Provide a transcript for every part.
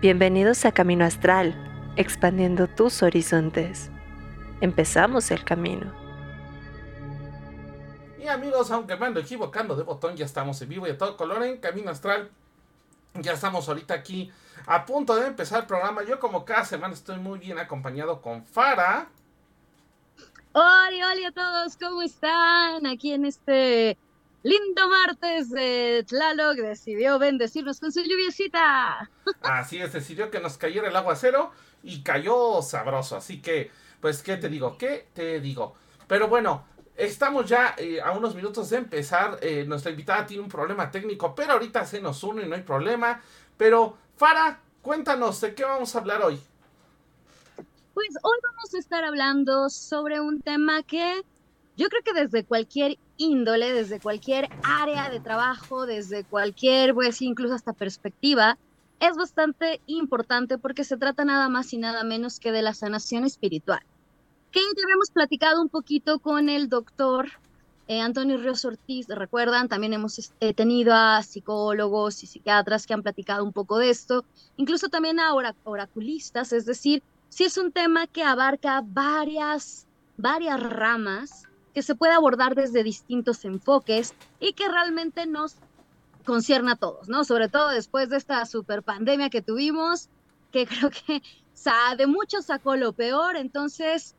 Bienvenidos a Camino Astral, expandiendo tus horizontes. Empezamos el camino. Y amigos, aunque me ando equivocando de botón, ya estamos en vivo y a todo color en Camino Astral. Ya estamos ahorita aquí a punto de empezar el programa. Yo como cada semana estoy muy bien acompañado con Fara. Hola, hola a todos, ¿cómo están? Aquí en este lindo martes de Tlaloc decidió bendecirnos con su lluviecita. Así es, decidió que nos cayera el aguacero y cayó sabroso. Así que, pues, ¿qué te digo? ¿Qué te digo? Pero bueno, estamos ya eh, a unos minutos de empezar. Eh, nuestra invitada tiene un problema técnico, pero ahorita se nos une y no hay problema. Pero, Fara, cuéntanos, ¿de qué vamos a hablar hoy? Pues hoy vamos a estar hablando sobre un tema que yo creo que desde cualquier índole, desde cualquier área de trabajo, desde cualquier, pues incluso hasta perspectiva, es bastante importante porque se trata nada más y nada menos que de la sanación espiritual. Que ya habíamos platicado un poquito con el doctor eh, Antonio Ríos Ortiz, recuerdan, también hemos eh, tenido a psicólogos y psiquiatras que han platicado un poco de esto, incluso también a oraculistas, es decir, si es un tema que abarca varias, varias ramas que se puede abordar desde distintos enfoques y que realmente nos concierne a todos, ¿no? Sobre todo después de esta super pandemia que tuvimos, que creo que de muchos sacó lo peor, entonces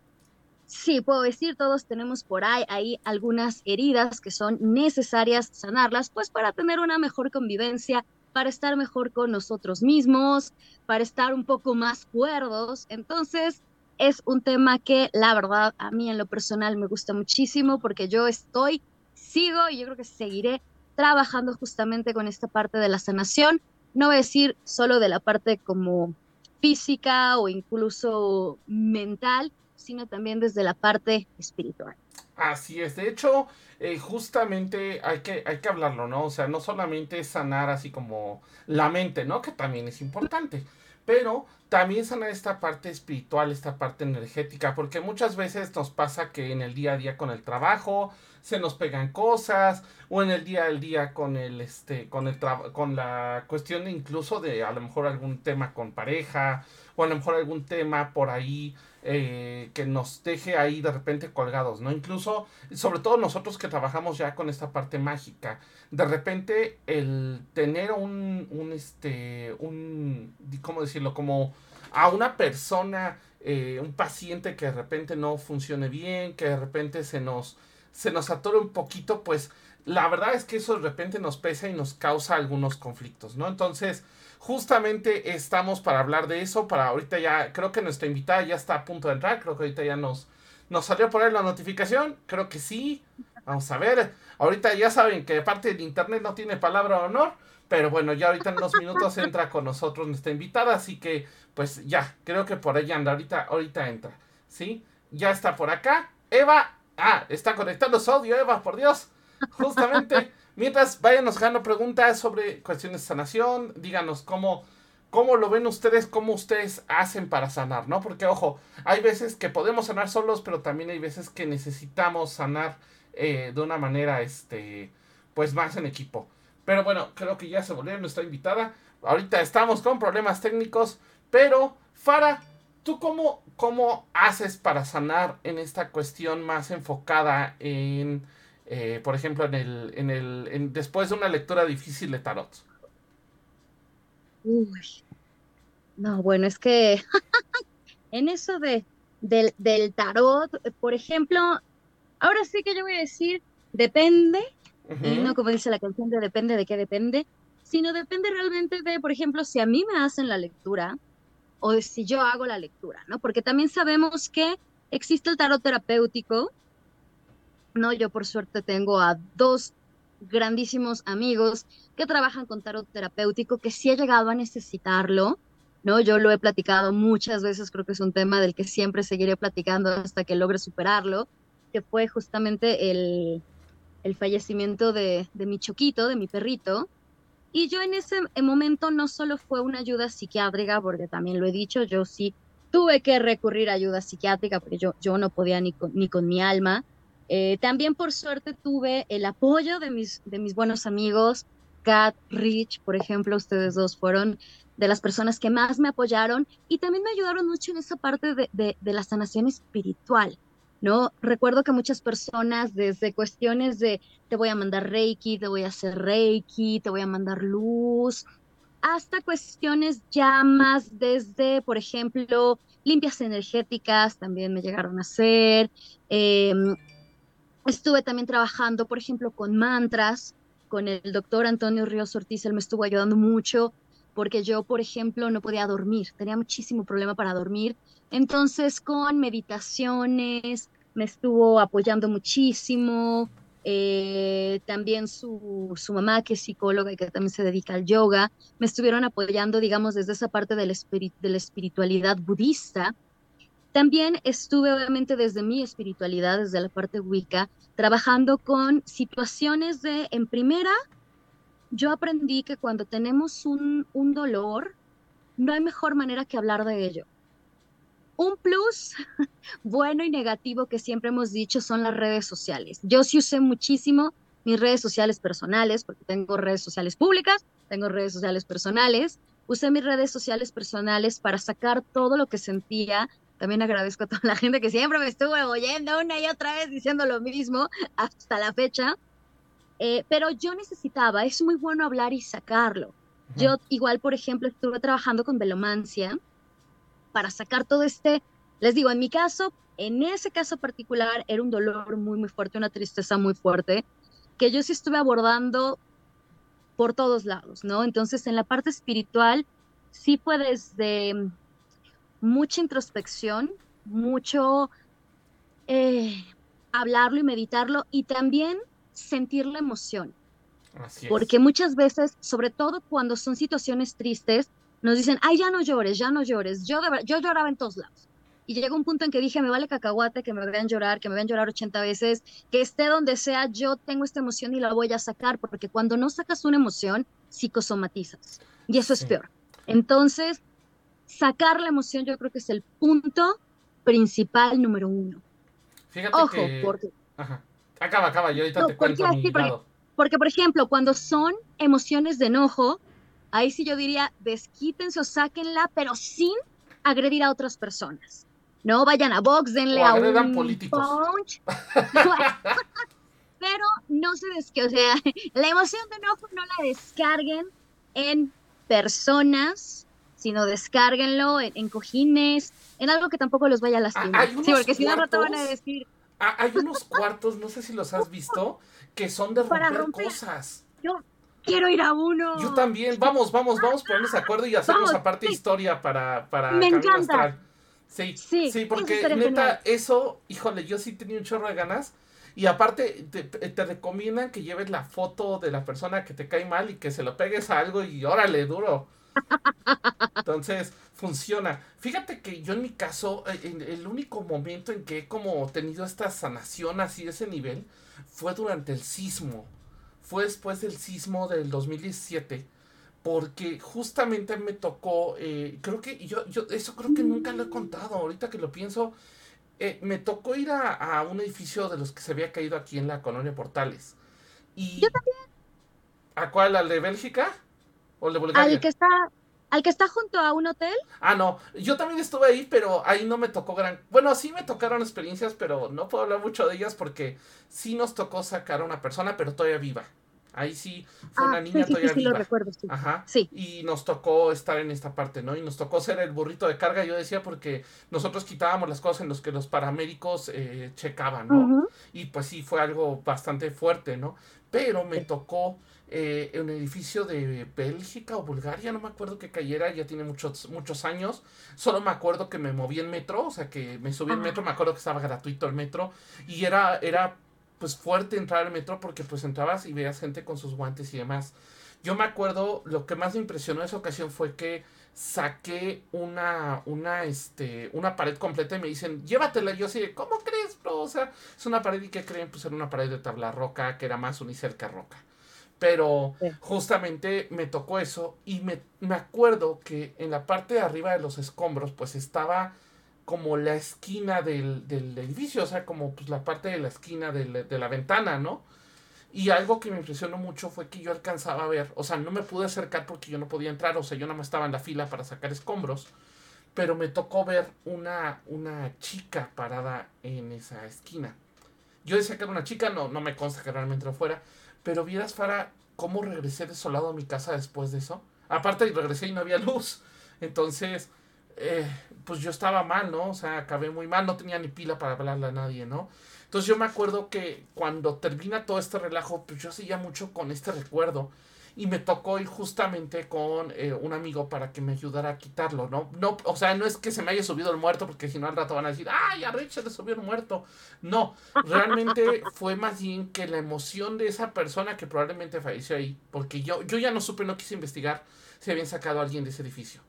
sí, puedo decir, todos tenemos por ahí, ahí algunas heridas que son necesarias sanarlas, pues para tener una mejor convivencia, para estar mejor con nosotros mismos, para estar un poco más cuerdos. Entonces, es un tema que la verdad a mí en lo personal me gusta muchísimo porque yo estoy, sigo y yo creo que seguiré trabajando justamente con esta parte de la sanación. No voy a decir solo de la parte como física o incluso mental, sino también desde la parte espiritual. Así es, de hecho, eh, justamente hay que, hay que hablarlo, ¿no? O sea, no solamente sanar así como la mente, ¿no? Que también es importante, pero también sanar esta parte espiritual, esta parte energética, porque muchas veces nos pasa que en el día a día con el trabajo se nos pegan cosas, o en el día al día con el este, con el con la cuestión incluso de a lo mejor algún tema con pareja, o a lo mejor algún tema por ahí eh, que nos deje ahí de repente colgados, ¿no? Incluso, sobre todo nosotros que trabajamos ya con esta parte mágica, de repente el tener un, un este, un, ¿cómo decirlo? Como a una persona, eh, un paciente que de repente no funcione bien, que de repente se nos, se nos atore un poquito, pues la verdad es que eso de repente nos pesa y nos causa algunos conflictos, ¿no? Entonces, Justamente estamos para hablar de eso, para ahorita ya, creo que nuestra invitada ya está a punto de entrar, creo que ahorita ya nos, nos salió por ahí la notificación, creo que sí, vamos a ver, ahorita ya saben que parte del internet no tiene palabra de honor, pero bueno, ya ahorita en unos minutos entra con nosotros nuestra invitada, así que pues ya, creo que por ahí anda, ahorita, ahorita entra, ¿sí? Ya está por acá, Eva, ah, está conectando su audio, Eva, por Dios, justamente. Mientras, váyanos dejando preguntas sobre cuestiones de sanación, díganos cómo, cómo lo ven ustedes, cómo ustedes hacen para sanar, ¿no? Porque, ojo, hay veces que podemos sanar solos, pero también hay veces que necesitamos sanar eh, de una manera, este, pues más en equipo. Pero bueno, creo que ya se volvió nuestra invitada. Ahorita estamos con problemas técnicos, pero, Fara, ¿tú cómo, cómo haces para sanar en esta cuestión más enfocada en eh, por ejemplo, en el, en el, después de una lectura difícil de tarot? Uy, no, bueno, es que en eso de, del, del, tarot, por ejemplo, ahora sí que yo voy a decir, depende, y no como dice la canción de depende de qué depende, sino depende realmente de, por ejemplo, si a mí me hacen la lectura o si yo hago la lectura, ¿no? Porque también sabemos que existe el tarot terapéutico, ¿no? Yo por suerte tengo a dos grandísimos amigos que trabajan con tarot terapéutico, que sí he llegado a necesitarlo, ¿no? Yo lo he platicado muchas veces, creo que es un tema del que siempre seguiré platicando hasta que logre superarlo, que fue justamente el, el fallecimiento de, mi choquito, de mi perrito. Y yo en ese momento no solo fue una ayuda psiquiátrica, porque también lo he dicho, yo sí tuve que recurrir a ayuda psiquiátrica, porque yo, yo no podía ni ni con mi alma, eh, también por suerte tuve el apoyo de mis, de mis buenos amigos, Kat, Rich, por ejemplo, ustedes dos fueron de las personas que más me apoyaron y también me ayudaron mucho en esa parte de, de, de la sanación espiritual. ¿no? Recuerdo que muchas personas desde cuestiones de te voy a mandar Reiki, te voy a hacer Reiki, te voy a mandar luz, hasta cuestiones ya más desde, por ejemplo, limpias energéticas, también me llegaron a hacer. Em, estuve también trabajando, por ejemplo, con mantras, con el doctor Antonio Ríos Ortiz, él me estuvo ayudando mucho porque yo, por ejemplo, no podía dormir, tenía muchísimo problema para dormir. Entonces, con meditaciones, me estuvo apoyando muchísimo. Eh, también su, su, mamá, que es psicóloga y que también se dedica al yoga, me estuvieron apoyando, digamos, desde esa parte de de la espiritualidad budista. También estuve, obviamente, desde mi espiritualidad, desde la parte Wicca, trabajando con situaciones de, en primera, yo aprendí que cuando tenemos un, un dolor, no hay mejor manera que hablar de ello. Un plus bueno y negativo que siempre hemos dicho son las redes sociales. Yo sí usé muchísimo mis redes sociales personales, porque tengo redes sociales públicas, tengo redes sociales personales. Usé mis redes sociales personales para sacar todo lo que sentía. También agradezco a toda la gente que siempre me estuvo oyendo una y otra vez diciendo lo mismo hasta la fecha. Eh, pero yo necesitaba, es muy bueno hablar y sacarlo. Yo igual, por ejemplo, estuve trabajando con velomancia para sacar todo este, les digo, en mi caso, en ese caso particular, era un dolor muy, muy fuerte, una tristeza muy fuerte, que yo sí estuve abordando por todos lados, ¿no? Entonces, en la parte espiritual, sí fue desde mucha introspección, mucho eh, hablarlo y meditarlo, y también sentir la emoción. Porque muchas veces, sobre todo cuando son situaciones tristes, nos dicen, ay, ya no llores, ya no llores. Yo, yo lloraba en todos lados. Y llegó un punto en que dije, me vale cacahuate, que me vean llorar, que me vean llorar 80 veces, que esté donde sea, yo tengo esta emoción y la voy a sacar, porque cuando no sacas una emoción, psicosomatizas. Y eso es peor. Entonces, sacar la emoción yo creo que es el punto principal número uno. Fíjate Ojo, porque... Ajá. Acaba, acaba, yo ahorita te cuento porque, por ejemplo, cuando son emociones de enojo, ahí sí yo diría, desquítense o sáquenla, pero sin agredir a otras personas. No vayan a Vox, denle a un políticos. punch. pero no se desque, o sea, la emoción de enojo no la descarguen en personas, sino descárguenlo en, cojines, en algo que tampoco los vaya a lastimar. Sí, porque si no, rato van a decir, Ah, hay unos cuartos, no sé si los has visto, que son de romper, cosas. Yo quiero ir a uno. Yo también. Vamos, vamos, vamos, ponernos de acuerdo y hacemos aparte historia para, para Me encanta. Sí, sí, porque neta, eso, híjole, yo sí tenía un chorro de ganas. Y aparte, te, te, recomiendan que lleves la foto de la persona que te cae mal y que se lo pegues a algo y órale, duro. Entonces, funciona. Fíjate que yo en mi caso, eh, el único momento en que he como tenido esta sanación así de ese nivel fue durante el sismo. Fue después del sismo del 2017. Porque justamente me tocó, eh, creo que yo, yo, eso creo que nunca lo he contado, ahorita que lo pienso, eh, me tocó ir a, un edificio de los que se había caído aquí en la colonia Portales. Y, yo también. ¿A cuál? ¿Al de Bélgica? ¿O el de Bulgaria? Al que está, ¿Al que está junto a un hotel? Ah, no. Yo también estuve ahí, pero ahí no me tocó gran. Bueno, sí me tocaron experiencias, pero no puedo hablar mucho de ellas porque sí nos tocó sacar a una persona, pero todavía viva. Ahí sí fue una ah, niña todavía sí, viva. Lo recuerdo, sí. Ajá. Sí. Y nos tocó estar en esta parte, ¿no? Y nos tocó ser el burrito de carga, yo decía, porque nosotros quitábamos las cosas en las que los paramédicos eh, checaban, ¿no? Y pues sí, fue algo bastante fuerte, ¿no? Pero me tocó eh, en un edificio de Bélgica o Bulgaria, no me acuerdo que cayera, ya tiene muchos, muchos años. Solo me acuerdo que me moví en metro, o sea que me subí en metro, me acuerdo que estaba gratuito el metro. Y era, era pues fuerte entrar al metro porque pues entrabas y veías gente con sus guantes y demás. Yo me acuerdo, lo que más me impresionó en esa ocasión fue que saqué una, una, este, una pared completa y me dicen, llévatela. yo así, ¿cómo crees, bro? O sea, es una pared y que creen, pues era una pared de tabla roca, que era más unicerca roca. Pero justamente me tocó eso y me, me, acuerdo que en la parte de arriba de los escombros pues estaba como la esquina del, del edificio, o sea, como pues la parte de la esquina de la, de la ventana, ¿no? Y algo que me impresionó mucho fue que yo alcanzaba a ver, o sea, no me pude acercar porque yo no podía entrar, o sea, yo nada más estaba en la fila para sacar escombros, pero me tocó ver una, una chica parada en esa esquina. Yo decía que era una chica, no, no me consta que realmente lo fuera, pero vieras, Fara, cómo regresé desolado a mi casa después de eso. Aparte, regresé y no había luz. Entonces, eh, pues yo estaba mal, ¿no? O sea, acabé muy mal, no tenía ni pila para hablarle a nadie, ¿no? Entonces yo me acuerdo que cuando termina todo este relajo, pues yo seguía mucho con este recuerdo. Y me tocó ir justamente con eh, un amigo para que me ayudara a quitarlo, ¿no? No, o sea, no es que se me haya subido el muerto, porque si no al rato van a decir, ¡ay, a Rich se le subió el muerto! No, realmente fue más bien que la emoción de esa persona que probablemente falleció ahí, porque yo, yo ya no supe, no quise investigar si habían sacado a alguien de ese edificio.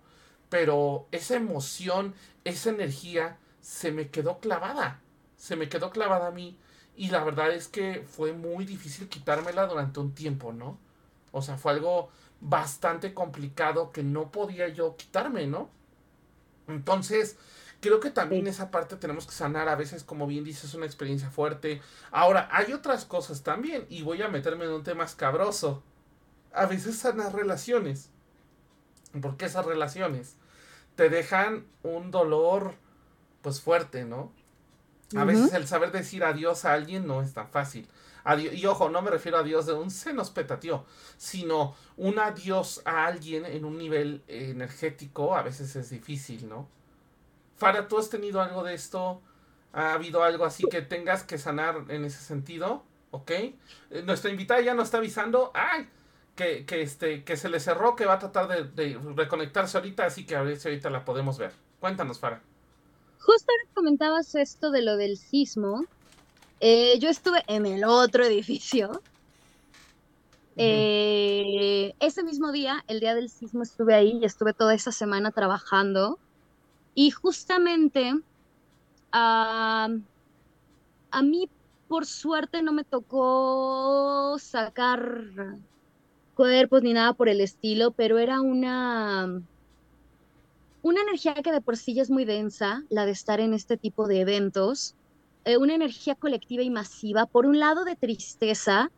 Pero esa emoción, esa energía, se me quedó clavada se me quedó clavada a mí y la verdad es que fue muy difícil quitármela durante un tiempo, ¿no? O sea, fue algo bastante complicado que no podía yo quitarme, ¿no? Entonces, creo que también esa parte tenemos que sanar. A veces, como bien dices, una experiencia fuerte. Ahora, hay otras cosas también, y voy a meterme en un tema escabroso. A veces sanar relaciones. Porque esas relaciones te dejan un dolor, pues fuerte, ¿no? A veces el saber decir adiós a alguien no es tan fácil. Y ojo, no me refiero a adiós de un se nos sino un adiós a alguien en un nivel energético a veces es difícil, ¿no? Fara, ¿tú has tenido algo de esto? ¿Ha habido algo así que tengas que sanar en ese sentido? ¿Ok? Eh, nuestra invitada ya nos está avisando. ¡Ay! Que, que, este, que se le cerró, que va a tratar de, de reconectarse ahorita, así que a ver si ahorita la podemos ver. Cuéntanos, Fara. Justo comentabas esto de lo del sismo. Eh, yo estuve en el otro edificio. Eh, ese mismo día, el día del sismo, estuve ahí y estuve toda esa semana trabajando. Y justamente a mí, por suerte, no me tocó sacar cuerpos ni nada por el estilo, pero era una una energía que de por sí ya es muy densa, la de estar en este tipo de eventos, eh, una energía colectiva y masiva, por un lado de tristeza,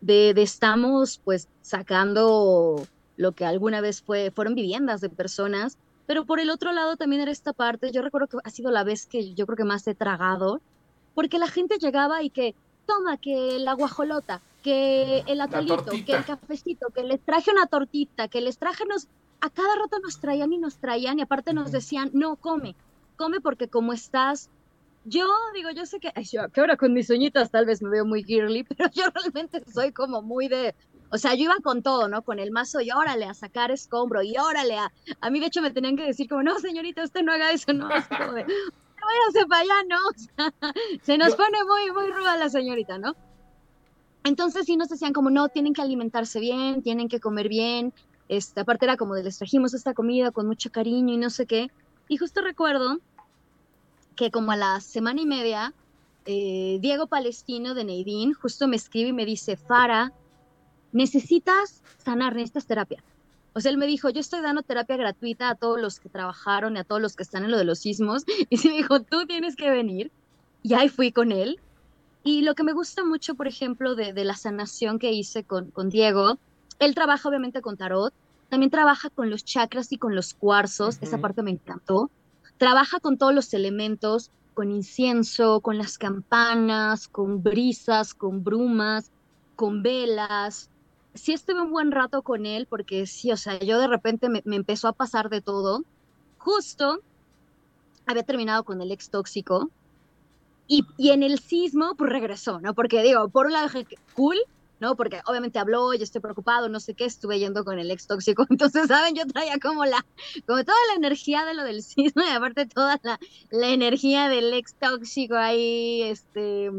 de, estamos pues sacando lo que alguna vez fue, fueron viviendas de personas, pero por el otro lado también era esta parte, yo recuerdo que ha sido la vez que yo creo que más he tragado, porque la gente llegaba y que, toma, que la guajolota, que el atolito, que el cafecito, que les traje una tortita, que les traje unos a cada rato nos traían y nos traían y aparte nos decían, no, come, come porque como estás, yo digo, yo sé que, ay, yo, que ahora con mis uñitas tal vez me veo muy girly, pero yo realmente soy como muy de, o sea, yo iba con todo, ¿no? Con el mazo y órale a sacar escombro y órale a, a mí de hecho me tenían que decir como, no, señorita, usted no haga eso, no, así como de, váyase para allá, ¿no? se nos pone muy, muy ruda la señorita, ¿no? Entonces sí nos decían como, no, tienen que alimentarse bien, tienen que comer bien, esta aparte era como de les trajimos esta comida con mucho cariño y no sé qué. Y justo recuerdo que como a la semana y media, eh, Diego Palestino de Neidín justo me escribe y me dice, Fara, necesitas sanar, necesitas terapia. O sea, él me dijo, yo estoy dando terapia gratuita a todos los que trabajaron y a todos los que están en lo de los sismos. Y se me dijo, tú tienes que venir. Y ahí fui con él. Y lo que me gusta mucho, por ejemplo, de, de la sanación que hice con, con Diego, él trabaja obviamente con tarot, también trabaja con los chakras y con los cuarzos, esa parte me encantó. Trabaja con todos los elementos, con incienso, con las campanas, con brisas, con brumas, con velas. Sí estuve un buen rato con él porque sí, o sea, yo de repente me, empezó a pasar de todo. Justo había terminado con el ex tóxico y, y en el sismo pues regresó, ¿no? Porque digo, por un lado, cool, ¿no? Porque obviamente habló, y estoy preocupado, no sé qué, estuve yendo con el ex tóxico, entonces, ¿saben? Yo traía como la, como toda la energía de lo del sismo y aparte toda la, la energía del ex tóxico ahí, este,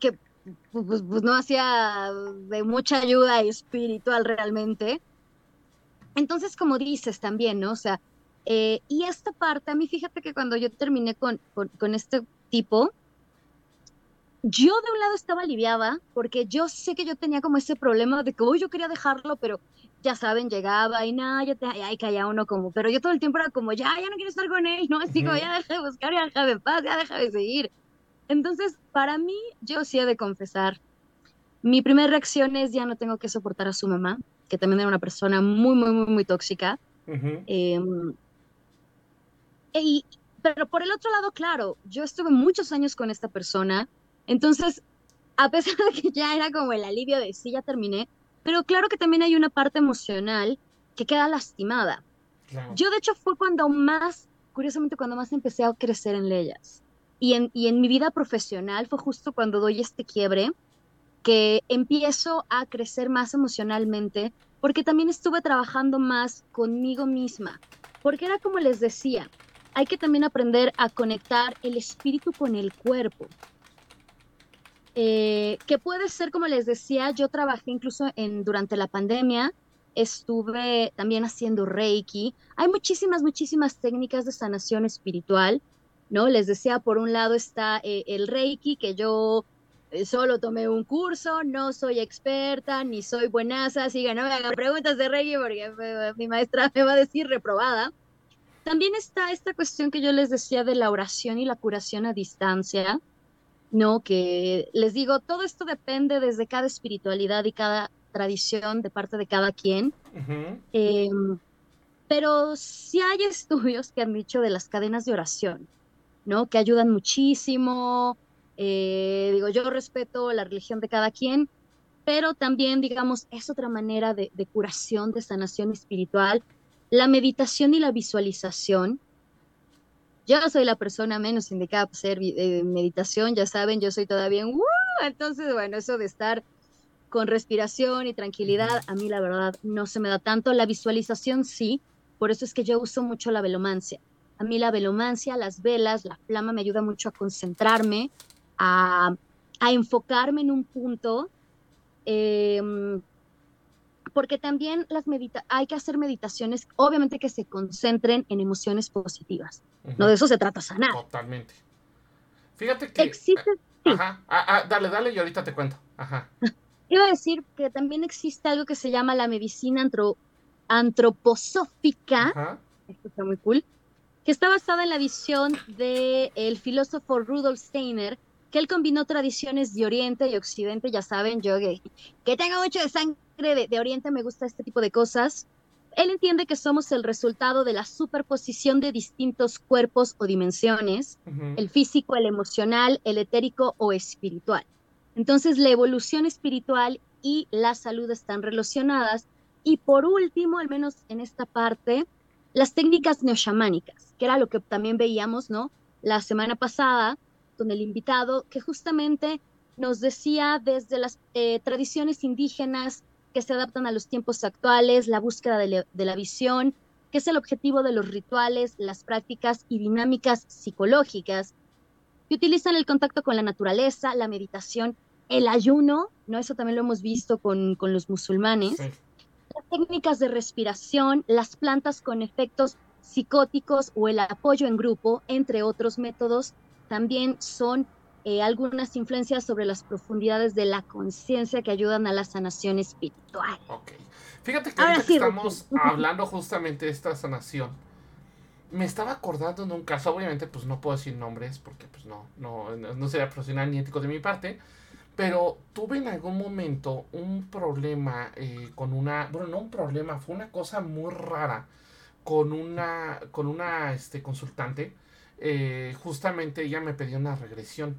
que pues, pues, pues, no hacía de mucha ayuda espiritual realmente. Entonces, como dices también, ¿no? O sea, eh, y esta parte, a mí fíjate que cuando yo terminé con, con, con este tipo, yo de un lado estaba aliviada porque yo sé que yo tenía como ese problema de que hoy yo quería dejarlo, pero ya saben, llegaba y nada, ya te, ay, caía uno como, pero yo todo el tiempo era como, ya, ya no quiero estar con él, no, así como, ya deja de buscar, ya deja de paz, ya deja de seguir. Entonces, para mí, yo sí he de confesar mi primera reacción es ya no tengo que soportar a su mamá, que también era una persona muy, muy, muy, muy tóxica. Em, y, pero por el otro lado, claro, yo estuve muchos años con esta persona, entonces, a pesar de que ya era como el alivio de sí, ya terminé, pero claro que también hay una parte emocional que queda lastimada. Yo, de hecho, fue cuando más, curiosamente, cuando más empecé a crecer en leyes. Y en, y en mi vida profesional fue justo cuando doy este quiebre que empiezo a crecer más emocionalmente, porque también estuve trabajando más conmigo misma, porque era como les decía, hay que también aprender a conectar el espíritu con el cuerpo. Eh, que puede ser, como les decía, yo trabajé incluso en, durante la pandemia, estuve también haciendo Reiki. Hay muchísimas, muchísimas técnicas de sanación espiritual, ¿no? Les decía, por un lado está eh, el Reiki, que yo eh, solo tomé un curso, no soy experta, ni soy buenaza, así que no me hagan preguntas de Reiki porque mi maestra me va a decir reprobada. También está esta cuestión que yo les decía de la oración y la curación a distancia, ¿no? Que les digo, todo esto depende desde cada espiritualidad y cada tradición de parte de cada quien. Em, pero sí hay estudios que han dicho de las cadenas de oración, ¿no? Que ayudan muchísimo. Eh, digo, yo respeto la religión de cada quien, pero también, digamos, es otra manera de, de curación, de sanación espiritual la meditación y la visualización. Yo soy la persona menos indicada para hacer eh, meditación, ya saben, yo soy todavía un... Entonces, bueno, eso de estar con respiración y tranquilidad, a mí la verdad no se me da tanto. La visualización sí, por eso es que yo uso mucho la velomancia. A mí la velomancia, las velas, la flama me ayuda mucho a concentrarme, a, enfocarme en un punto. Em, porque también las medita hay que hacer meditaciones, obviamente que se concentren en emociones positivas. No de eso se trata sanar. Totalmente. Fíjate que existe. Ajá. Ah, ah, dale, dale y ahorita te cuento. Ajá. Iba a decir que también existe algo que se llama la medicina antroposófica. Ajá. Esto está muy cool. Que está basada en la visión del el filósofo Rudolf Steiner, que él combinó tradiciones de Oriente y Occidente, ya saben, yo que, que tengo mucho de sangre de, Oriente me gusta este tipo de cosas. Él entiende que somos el resultado de la superposición de distintos cuerpos o dimensiones, el físico, el emocional, el etérico o espiritual. Entonces, la evolución espiritual y la salud están relacionadas. Y por último, al menos en esta parte, las técnicas neoshamánicas, que era lo que también veíamos, ¿no? La semana pasada con el invitado, que justamente nos decía desde las eh, tradiciones indígenas, que se adaptan a los tiempos actuales, la búsqueda de, la visión, que es el objetivo de los rituales, las prácticas y dinámicas psicológicas, que utilizan el contacto con la naturaleza, la meditación, el ayuno, ¿no? Eso también lo hemos visto con, los musulmanes. Las técnicas de respiración, las plantas con efectos psicóticos o el apoyo en grupo, entre otros métodos, también son eh, algunas influencias sobre las profundidades de la conciencia que ayudan a la sanación espiritual. Ok. Fíjate que ahorita estamos hablando justamente de esta sanación. Me estaba acordando de un caso, obviamente pues no puedo decir nombres porque pues no, no, no sería profesional ni ético de mi parte, pero tuve en algún momento un problema eh, con una, bueno, no un problema, fue una cosa muy rara con una, con una este, consultante. Eh, justamente ella me pidió una regresión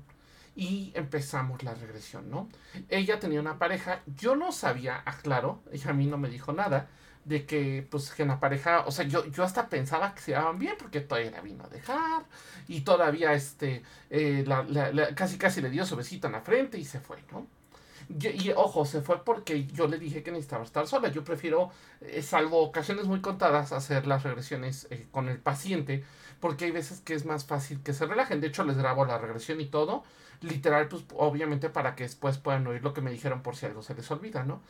y empezamos la regresión, ¿no? Ella tenía una pareja, yo no sabía, aclaro, ella a mí no me dijo nada, de que pues que en la pareja, o sea, yo, yo hasta pensaba que se llevaban bien porque todavía la vino a dejar y todavía este, eh, casi casi le dio su besito en la frente y se fue, ¿no? Y, ojo, se fue porque yo le dije que necesitaba estar sola. Yo prefiero, eh, salvo ocasiones muy contadas, hacer las regresiones con el paciente porque hay veces que es más fácil que se relajen. De hecho, les grabo la regresión y todo literal, pues obviamente para que después puedan oír lo que me dijeron por si algo se les olvida, ¿no?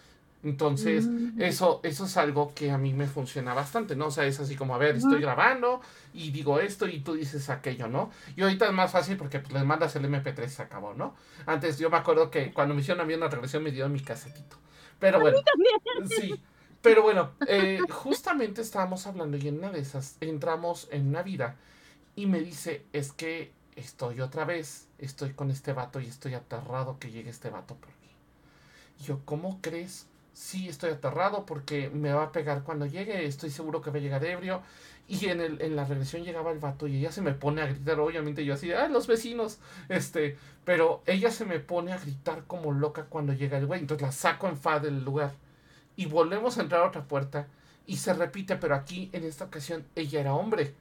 Entonces, mm. eso, eso es algo que a mí me funciona bastante, ¿no? O sea, es así como, a ver, estoy grabando y digo esto y tú dices aquello, ¿no? Y ahorita es más fácil porque pues, les mandas el MP3 y se acabó, ¿no? Antes yo me acuerdo que cuando me hicieron a mí una regresión me dieron mi casetito. Pero bueno, sí. Pero bueno, eh, justamente estábamos hablando y en una de esas entramos en una vida y me dice, es que estoy otra vez, estoy con este vato y estoy aterrado que llegue este vato por mí. Yo, ¿cómo crees? Sí, estoy aterrado porque me va a pegar cuando llegue, estoy seguro que va a llegar ebrio. Y en, el, en la regresión llegaba el vato y ella se me pone a gritar, obviamente yo así, ah, los vecinos, este, pero ella se me pone a gritar como loca cuando llega el güey, entonces la saco en fa del lugar y volvemos a entrar a otra puerta y se repite, pero aquí en esta ocasión ella era hombre,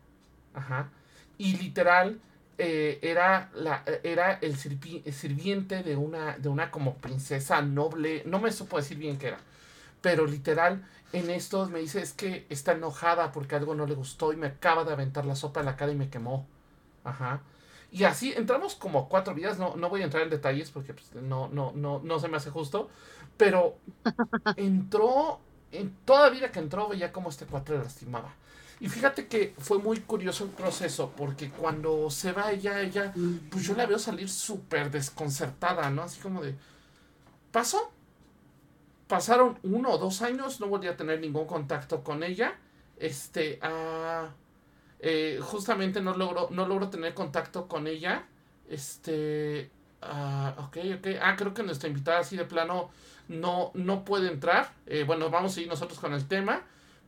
ajá, y literal eh, era, la, era el, sirviente de una, de una como princesa noble, no me supo decir bien qué era, pero literal en esto me dice es que está enojada porque algo no le gustó y me acaba de aventar la sopa en la cara y me quemó. Ajá. Y así entramos como cuatro días, no, no voy a entrar en detalles porque pues, no, no, no, no se me hace justo, pero entró, en toda vida que entró veía como este cuatro le lastimaba. Y fíjate que fue muy curioso el proceso, porque cuando se va ella, ella, pues yo la veo salir súper desconcertada, ¿no? Así como de, ¿pasó? pasaron uno o dos años, no volví a tener ningún contacto con ella. Este, ah, eh, justamente no logro, no logro tener contacto con ella. Este, ah, ok, ok. Ah, creo que nuestra invitada así de plano no, no puede entrar. Eh, bueno, vamos a ir nosotros con el tema,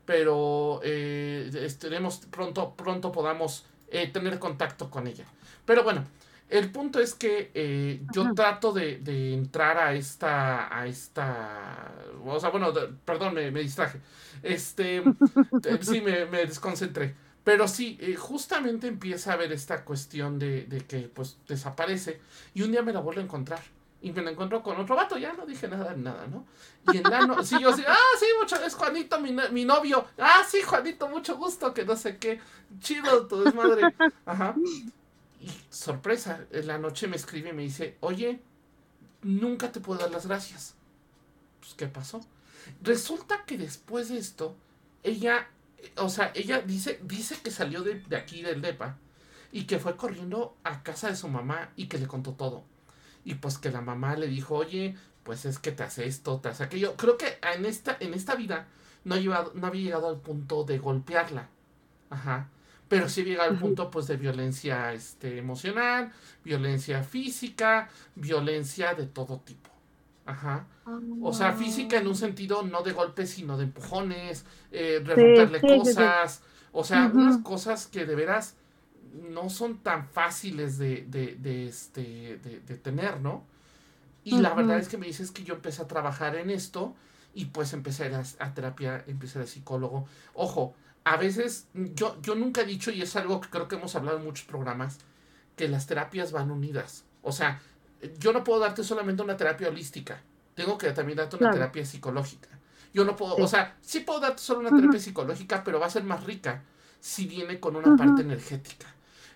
pero eh, esperemos pronto, pronto podamos eh, tener contacto con ella. Pero bueno, el punto es que eh, yo trato de, entrar a esta, a esta, o sea, bueno, perdón, me, distraje. Este, sí, me, desconcentré. Pero sí, eh, justamente empieza a ver esta cuestión de, que pues desaparece y un día me la vuelvo a encontrar. Y me la encuentro con otro vato, ya no dije nada, nada, ¿no? Y en la no, sí, yo sí, ah, sí, mucho, es Juanito, mi, mi novio. Ah, sí, Juanito, mucho gusto, que no sé qué. Chido, tu desmadre. Ajá. Y sorpresa, en la noche me escribe y me dice, oye, nunca te puedo dar las gracias. Pues, ¿qué pasó? Resulta que después de esto, ella, o sea, ella dice, dice que salió de, aquí del DEPA y que fue corriendo a casa de su mamá y que le contó todo. Y pues que la mamá le dijo, oye, pues es que te hace esto, te hace aquello. Creo que en esta, en esta vida no, no había llegado al punto de golpearla. Ajá pero sí llega al punto pues de violencia este, emocional, violencia física, violencia de todo tipo. Ajá. o sea, física en un sentido no de golpes, sino de empujones, eh, romperle cosas, o sea, unas cosas que de veras no son tan fáciles de, de, de este, de, tener, ¿no? Y la verdad es que me dices que yo empecé a trabajar en esto y pues empecé a terapia, empecé a psicólogo. Ojo, a veces, yo, yo nunca he dicho, y es algo que creo que hemos hablado en muchos programas, que las terapias van unidas. O sea, yo no puedo darte solamente una terapia holística, tengo que también darte una terapia psicológica. Yo no puedo, o sea, sí puedo darte solo una terapia psicológica, pero va a ser más rica si viene con una parte energética.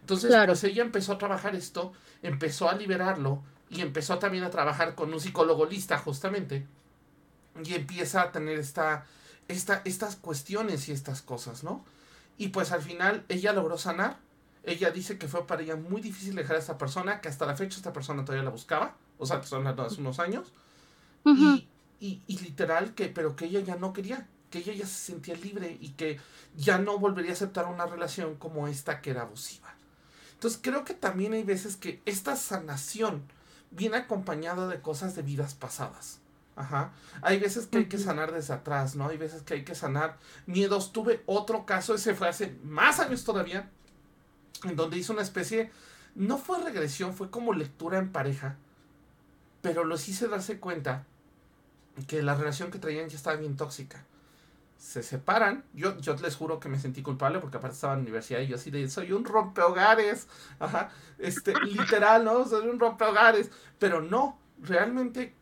Entonces, pues ella empezó a trabajar esto, empezó a liberarlo y empezó también a trabajar con un psicólogo holista justamente. Y empieza a tener esta, estas cuestiones y estas cosas, ¿no? Y pues al final ella logró sanar. Ella dice que fue para ella muy difícil dejar a esta persona, que hasta la fecha esta persona todavía la buscaba, o sea, que son hace unos años. y, y, y, literal, que, pero que ella ya no quería, que ella ya se sentía libre y que ya no volvería a aceptar una relación como esta que era abusiva. Entonces creo que también hay veces que esta sanación viene acompañada de cosas de vidas pasadas. Ajá. Hay veces que hay que sanar desde atrás, ¿no? Hay veces que hay que sanar miedos. Tuve otro caso, ese fue hace más años todavía, en donde hice una especie, no fue regresión, fue como lectura en pareja, pero los hice darse cuenta que la relación que traían ya estaba bien tóxica. Se separan, yo, yo les juro que me sentí culpable porque aparte estaba en la universidad y yo así de, soy un rompehogares, ajá, este, literal, ¿no? Soy un rompehogares, pero no, realmente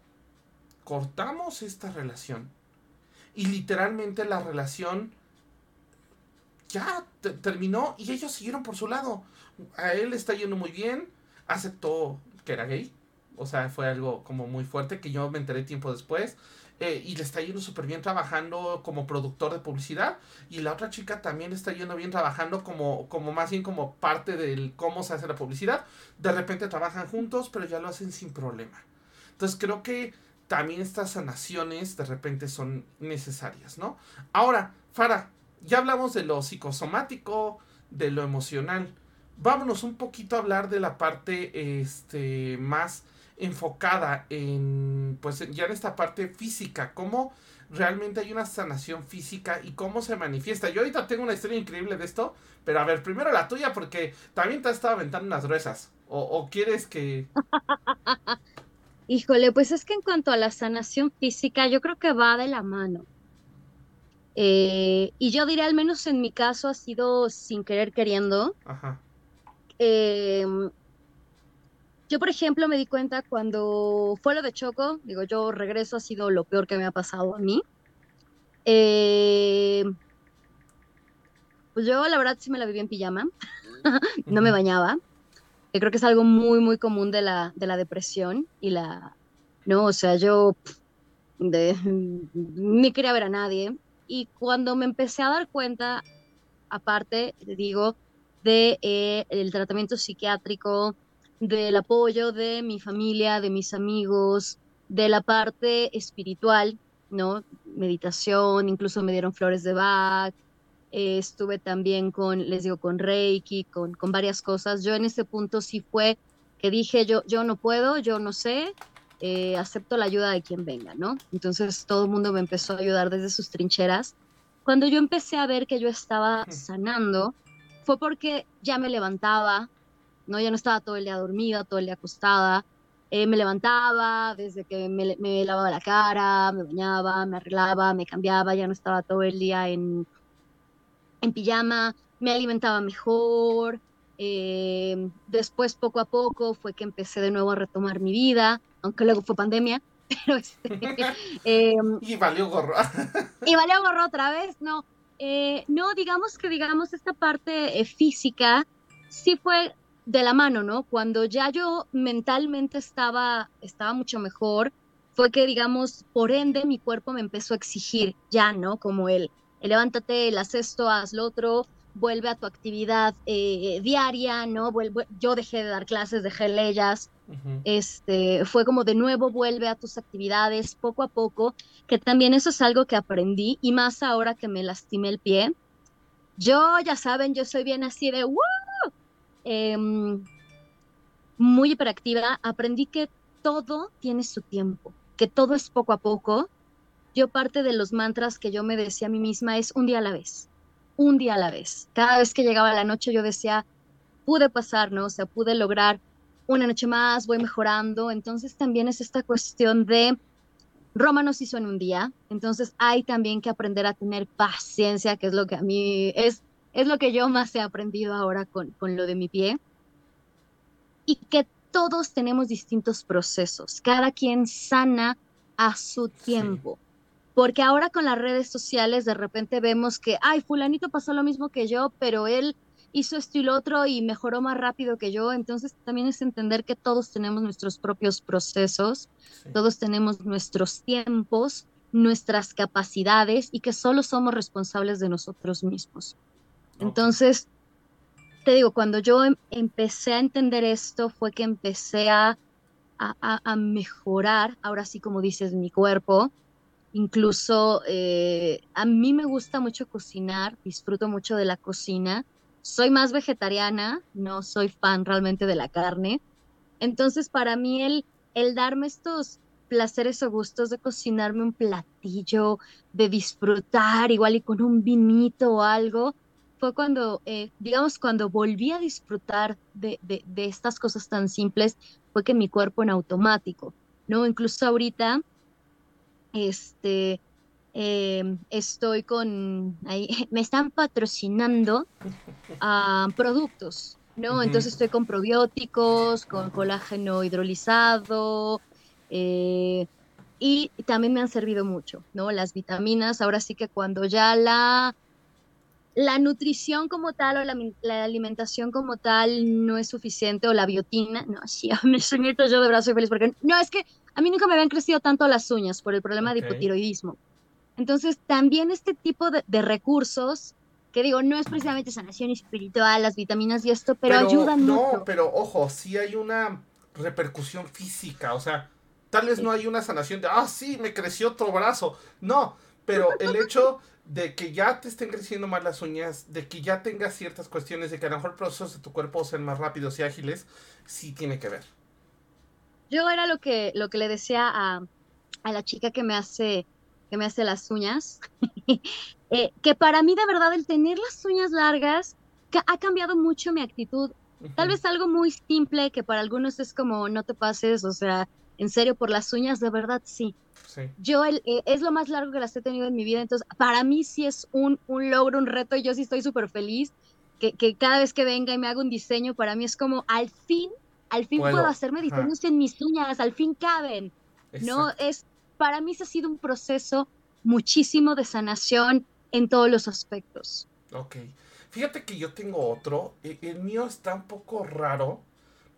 cortamos esta relación. Y literalmente la relación ya terminó y ellos siguieron por su lado. A él está yendo muy bien, aceptó que era gay. O sea, fue algo como muy fuerte que yo me enteré tiempo después. Eh, y le está yendo súper bien trabajando como productor de publicidad. Y la otra chica también está yendo bien trabajando como, como más bien como parte del cómo se hace la publicidad. De repente trabajan juntos, pero ya lo hacen sin problema. Entonces creo que también estas sanaciones de repente son necesarias, ¿no? Ahora, Fara, ya hablamos de lo psicosomático, de lo emocional. Vámonos un poquito a hablar de la parte este, más enfocada en, pues ya en esta parte física, cómo realmente hay una sanación física y cómo se manifiesta. Yo ahorita tengo una historia increíble de esto, pero a ver, primero la tuya porque también te has estado aventando unas gruesas. ¿O, o quieres que... Híjole, pues es que en cuanto a la sanación física, yo creo que va de la mano. Eh, y yo diría, al menos en mi caso, ha sido sin querer queriendo. Ajá. Em, yo, por ejemplo, me di cuenta cuando fue lo de Choco, digo, yo regreso, ha sido lo peor que me ha pasado a mí. Em, pues yo, la verdad, sí me la viví en pijama, no me bañaba. Yo creo que es algo muy, muy común de la, de la depresión y la, no, o sea, yo de, ni quería ver a nadie. Y cuando me empecé a dar cuenta, aparte, digo, de eh, tratamiento psiquiátrico, del apoyo de mi familia, de mis amigos, de la parte espiritual, ¿no? Meditación, incluso me dieron flores de Bach, eh, estuve también con, les digo, con Reiki, con, con varias cosas. Yo en ese punto sí fue que dije, yo, yo no puedo, yo no sé, eh, acepto la ayuda de quien venga, ¿no? Entonces todo el mundo me empezó a ayudar desde sus trincheras. Cuando yo empecé a ver que yo estaba sanando, fue porque ya me levantaba, ¿no? Ya no estaba todo el día dormida, todo el día acostada. Eh, me levantaba desde que me, me, lavaba la cara, me bañaba, me arreglaba, me cambiaba, ya no estaba todo el día en, en pijama, me alimentaba mejor. Eh, después, poco a poco, fue que empecé de nuevo a retomar mi vida, aunque luego fue pandemia. Pero este, em, y valió gorro. y valió gorro otra vez, no. Eh, no, digamos que, digamos, esta parte eh, física sí fue de la mano, ¿no? Cuando ya yo mentalmente estaba, estaba mucho mejor, fue que, digamos, por ende mi cuerpo me empezó a exigir ya, ¿no? Como el, levántate, el haz esto, haz lo otro, vuelve a tu actividad eh, diaria, ¿no? Vuelve, yo dejé de dar clases, dejé leyes, este, fue como de nuevo vuelve a tus actividades poco a poco, que también eso es algo que aprendí y más ahora que me lastimé el pie. Yo, ya saben, yo soy bien así de, ¡wow! Em, muy hiperactiva, aprendí que todo tiene su tiempo, que todo es poco a poco. Yo parte de los mantras que yo me decía a mí misma es un día a la vez, un día a la vez. Cada vez que llegaba la noche yo decía, pude pasar, ¿no? O sea, pude lograr una noche más, voy mejorando. Entonces también es esta cuestión de Roma nos hizo en un día, entonces hay también que aprender a tener paciencia, que es lo que a mí es, es lo que yo más he aprendido ahora con, con lo de mi pie. Y que todos tenemos distintos procesos, cada quien sana a su tiempo. Porque ahora con las redes sociales de repente vemos que, ay, fulanito pasó lo mismo que yo, pero él hizo esto y lo otro y mejoró más rápido que yo. Entonces también es entender que todos tenemos nuestros propios procesos, todos tenemos nuestros tiempos, nuestras capacidades y que solo somos responsables de nosotros mismos. Entonces, te digo, cuando yo em, empecé a entender esto fue que empecé a, a, mejorar, ahora sí como dices, mi cuerpo. Incluso eh, a mí me gusta mucho cocinar, disfruto mucho de la cocina soy más vegetariana, no soy fan realmente de la carne. Entonces, para mí el, el darme estos placeres o gustos de cocinarme un platillo, de disfrutar igual y con un vinito o algo, fue cuando, eh, digamos, cuando volví a disfrutar de, de, de, estas cosas tan simples, fue que mi cuerpo en automático, ¿no? Incluso ahorita, este, Em, estoy con, ahí, me están patrocinando uh, productos, ¿no? Entonces estoy con probióticos, con colágeno hidrolizado, eh, y también me han servido mucho, ¿no? Las vitaminas, ahora sí que cuando ya la, la nutrición como tal o la, la alimentación como tal no es suficiente, o la biotina, no, sí, mis uñitos yo de verdad soy feliz porque, no, es que a mí nunca me habían crecido tanto las uñas por el problema de hipotiroidismo. Entonces, también este tipo de, recursos, que digo, no es precisamente sanación espiritual, las vitaminas y esto, pero, ayudan mucho. No, pero ojo, sí hay una repercusión física, o sea, tal vez no hay una sanación de, ah, sí, me creció otro brazo. No, pero el hecho de que ya te estén creciendo más las uñas, de que ya tengas ciertas cuestiones, de que a lo mejor procesos de tu cuerpo sean más rápidos y ágiles, sí tiene que ver. yo era lo que, lo que le decía a, a la chica que me hace, que me hace las uñas, eh, que para mí de verdad el tener las uñas largas ha cambiado mucho mi actitud. Tal vez algo muy simple que para algunos es como no te pases, o sea, en serio, por las uñas, de verdad sí. Yo el, eh, es lo más largo que las he tenido en mi vida, entonces para mí sí es un, un logro, un reto, y yo sí estoy súper feliz que, que, cada vez que venga y me haga un diseño, para mí es como al fin, al fin puedo, hacerme diseños en mis uñas, al fin caben. No, es, para mí se ha sido un proceso muchísimo de sanación en todos los aspectos. Ok. Fíjate que yo tengo otro. E, el mío está un poco raro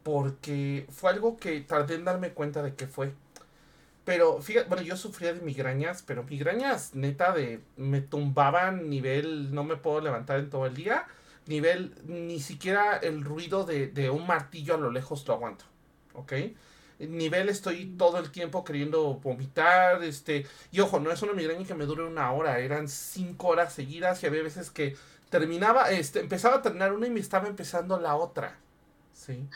porque fue algo que tardé en darme cuenta de que fue. Pero fíjate, bueno, yo sufría de migrañas, pero migrañas neta de me tumbaban nivel, no me puedo levantar en todo el día, nivel, ni siquiera el ruido de, de un martillo a lo lejos lo aguanto, ¿ok? nivel estoy todo el tiempo queriendo vomitar, este, y ojo, no es una migraña que me dure una hora, eran cinco horas seguidas y había veces que terminaba, este, empezaba a terminar una y me estaba empezando la otra, ¿sí?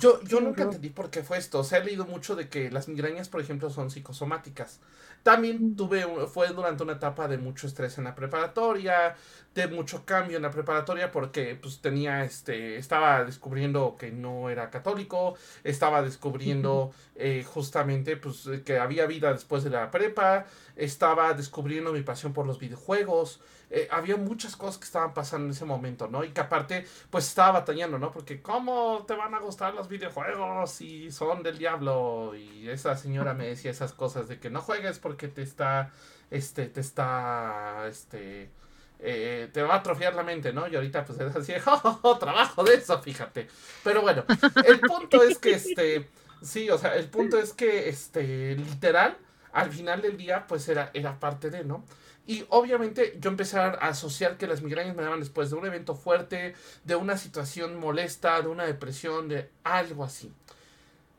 Yo, yo nunca entendí por qué fue esto. Se ha leído mucho de que las migrañas, por ejemplo, son psicosomáticas. También tuve, fue durante una etapa de mucho estrés en la preparatoria, de mucho cambio en la preparatoria porque pues tenía este, estaba descubriendo que no era católico, estaba descubriendo eh, justamente pues que había vida después de la prepa, estaba descubriendo mi pasión por los videojuegos, eh, había muchas cosas que estaban pasando en ese momento, ¿no? Y que aparte pues estaba batallando, ¿no? Porque ¿cómo te van a gustar los videojuegos si son del diablo? Y esa señora me decía esas cosas de que no juegues porque te está, este, te está, este eh, te va a atrofiar la mente, ¿no? Y ahorita pues es así, oh, trabajo de eso, fíjate. Pero bueno, el punto es que este, sí, o sea, el punto es que este, literal, al final del día pues era, era parte de, ¿no? Y obviamente yo empecé a asociar que las migrañas me daban después de un evento fuerte, de una situación molesta, de una depresión, de algo así.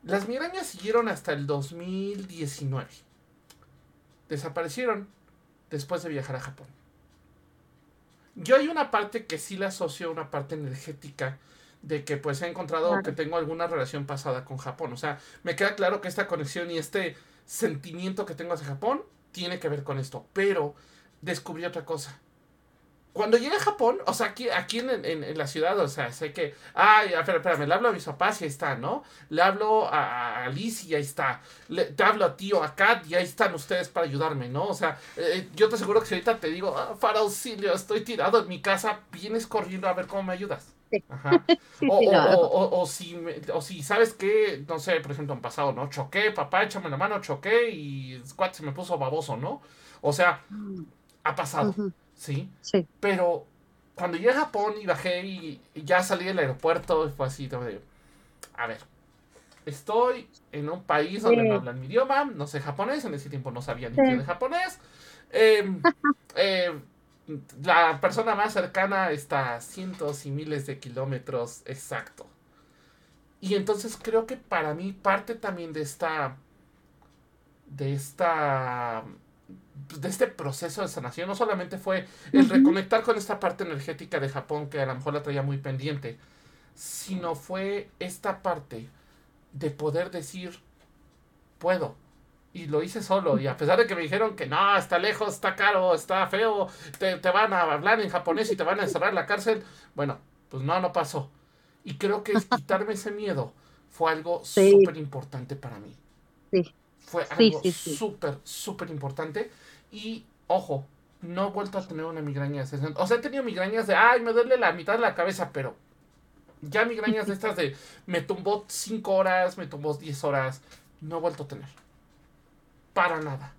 Las migrañas siguieron hasta el 2019. Desaparecieron después de viajar a Japón. Yo hay una parte que sí la asocio a una parte energética de que pues he encontrado que tengo alguna relación pasada con Japón. O sea, me queda claro que esta conexión y este sentimiento que tengo hacia Japón tiene que ver con esto. Pero descubrí otra cosa cuando llegué a Japón, o sea, aquí, aquí en, en, la ciudad, o sea, sé que, ay, espera, espérame, le hablo a mis papás y ahí está, ¿no? Le hablo a, Alice y ahí está. Le, te hablo a tío, a Kat y ahí están ustedes para ayudarme, ¿no? O sea, eh, yo te aseguro que si ahorita te digo, ah, para auxilio, estoy tirado en mi casa, vienes corriendo a ver cómo me ayudas. Ajá. O, o, o, si, o si sabes que, no sé, por ejemplo, han pasado, ¿no? Choqué, papá, échame la mano, choqué y Squat se me puso baboso, ¿no? O sea, mm. Ha pasado. ¿sí? Sí. Pero cuando llegué a Japón y bajé y, ya salí del aeropuerto, fue así, de, a ver, estoy en un país donde no hablan mi idioma, no sé japonés, en ese tiempo no sabía ni qué de japonés. Em, em, la persona más cercana está a cientos y miles de kilómetros exacto. Y entonces creo que para mí parte también de esta de esta de este proceso de sanación no solamente fue el reconectar con esta parte energética de Japón que a lo mejor la traía muy pendiente, sino fue esta parte de poder decir, puedo. Y lo hice solo. Y a pesar de que me dijeron que no, está lejos, está caro, está feo, te, van a hablar en japonés y te van a encerrar en la cárcel, bueno, pues no, no pasó. Y creo que quitarme ese miedo fue algo súper importante para mí. Sí. Fue algo súper, súper importante. Y, ojo, no he vuelto a tener una migraña de 60. O sea, he tenido migrañas de, ay, me duele la mitad de la cabeza, pero ya migrañas de estas de, me tumbó 5 horas, me tumbó 10 horas, no he vuelto a tener. Para nada.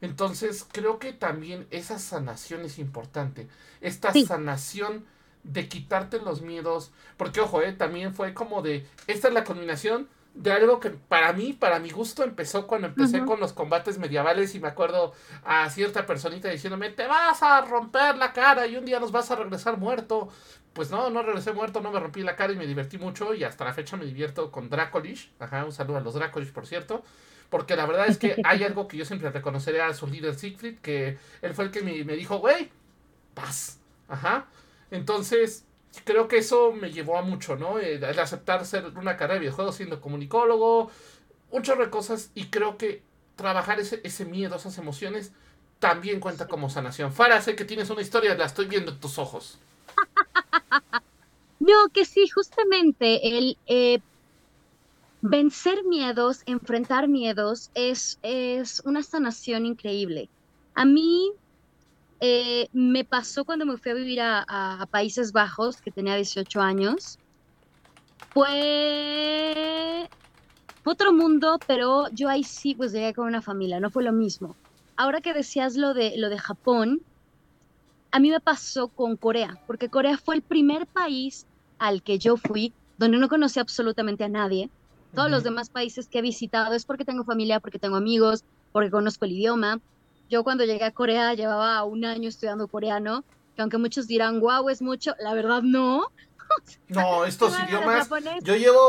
Entonces, creo que también esa sanación es importante. Esta sanación de quitarte los miedos. Porque, ojo, eh, también fue como de, esta es la combinación de algo que para mí, para mi gusto, empezó cuando empecé con los combates medievales y me acuerdo a cierta personita diciéndome, te vas a romper la cara y un día nos vas a regresar muerto. Pues no, no regresé muerto, no me rompí la cara y me divertí mucho y hasta la fecha me divierto con Dracolish. Ajá, un saludo a los Dracolish, por cierto. Porque la verdad es que hay algo que yo siempre reconoceré a su líder Siegfried, que él fue el que me, me dijo, güey, paz. Ajá. Entonces, creo que eso me llevó a mucho, ¿no? El, aceptar ser una carrera de videojuegos siendo comunicólogo, un chorro de cosas y creo que trabajar ese, ese miedo, esas emociones, también cuenta como sanación. Fara, sé que tienes una historia, la estoy viendo en tus ojos. No, que sí, justamente el eh, vencer miedos, enfrentar miedos es, es una sanación increíble. A mí eh, me pasó cuando me fui a vivir a, Países Bajos, que tenía 18 años. Fue otro mundo, pero yo ahí sí pues llegué con una familia, no fue lo mismo. Ahora que decías lo de, lo de Japón, a mí me pasó con Corea, porque Corea fue el primer país al que yo fui donde no conocí absolutamente a nadie. Todos los demás países que he visitado es porque tengo familia, porque tengo amigos, porque conozco el idioma. Yo cuando llegué a Corea llevaba un año estudiando coreano, que aunque muchos dirán, wow, es mucho, la verdad no. No, estos idiomas. yo llevo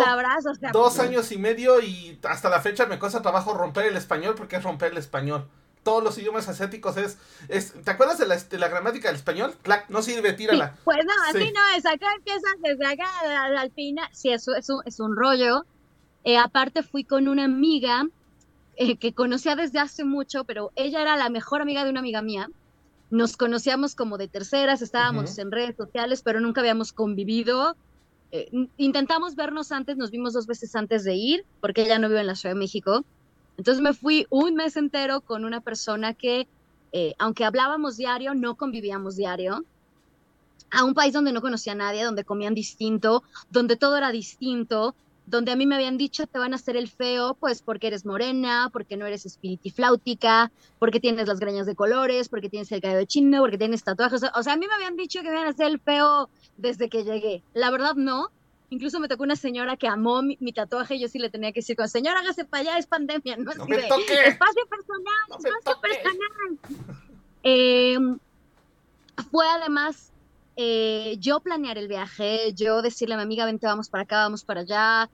dos años y medio y hasta la fecha me cuesta trabajo romper el español porque es romper el español. Todos los idiomas asiáticos es. es ¿Te acuerdas de la, de la gramática del español? Clac, no sirve, tírala. pues no, así no es. Acá empiezas desde acá al, final. Sí, eso, eso es un rollo. Eh, aparte, fui con una amiga eh, que conocía desde hace mucho, pero ella era la mejor amiga de una amiga mía. Nos conocíamos como de terceras, estábamos en redes sociales, pero nunca habíamos convivido. Eh, intentamos vernos antes, nos vimos dos veces antes de ir, porque ella no vive en la Ciudad de México. Entonces me fui un mes entero con una persona que, eh, aunque hablábamos diario, no convivíamos diario, a un país donde no conocía a nadie, donde comían distinto, donde todo era distinto, donde a mí me habían dicho te van a hacer el feo, pues porque eres morena, porque no eres espiritifláutica, porque tienes las greñas de colores, porque tienes el cabello de chino, porque tienes tatuajes. O sea, a mí me habían dicho que me iban a hacer el feo desde que llegué. La verdad, no. Incluso me tocó una señora que amó mi, tatuaje y yo sí le tenía que decir, con señora, hágase para allá, es pandemia, no, no me toque. Espacio personal, espacio personal. Em, fue además eh, yo planear el viaje, yo decirle a mi amiga, vente, vamos para acá, vamos para allá.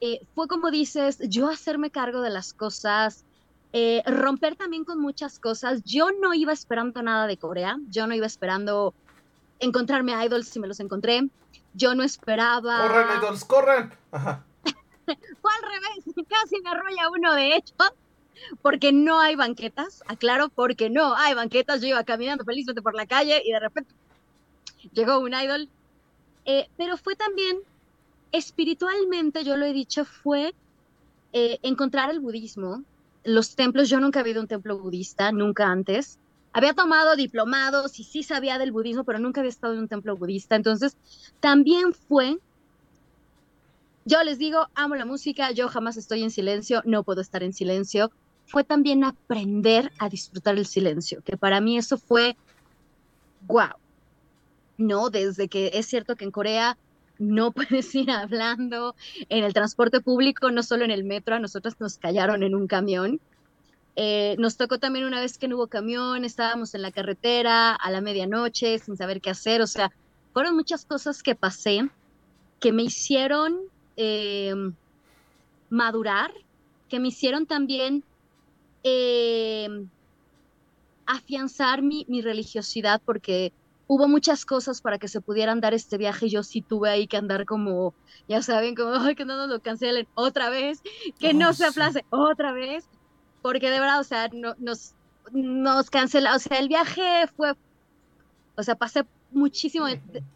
Eh, fue como dices, yo hacerme cargo de las cosas, eh, romper también con muchas cosas. Yo no iba esperando nada de Corea, yo no iba esperando encontrarme idols si me los encontré. Yo no esperaba. ¡Corran, idols, corran! Ajá. Fue al revés, casi me arrolla uno de hecho, porque no hay banquetas, aclaro, porque no hay banquetas. Yo iba caminando felizmente por la calle y de repente llegó un idol. Eh, pero fue también, espiritualmente, yo lo he dicho, fue eh, encontrar el budismo. Los templos, yo nunca había ido a un templo budista, nunca antes. Había tomado diplomados y sí sabía del budismo, pero nunca había estado en un templo budista. Entonces, también fue yo les digo, amo la música, yo jamás estoy en silencio, no puedo estar en silencio. Fue también aprender a disfrutar el silencio, que para mí eso fue, wow, ¿no? Desde que es cierto que en Corea no puedes ir hablando en el transporte público, no solo en el metro, a nosotros nos callaron en un camión. Eh, nos tocó también una vez que no hubo camión, estábamos en la carretera a la medianoche sin saber qué hacer, o sea, fueron muchas cosas que pasé que me hicieron eh, madurar, que me hicieron también eh, afianzar mi, mi religiosidad, porque hubo muchas cosas para que se pudieran dar este viaje. Yo sí tuve ahí que andar como, ya saben, como que no nos lo cancelen otra vez, que no, se aplace otra vez, porque de verdad, o sea, no, nos, nos cancela, o sea, el viaje fue, o sea, pasé muchísimo,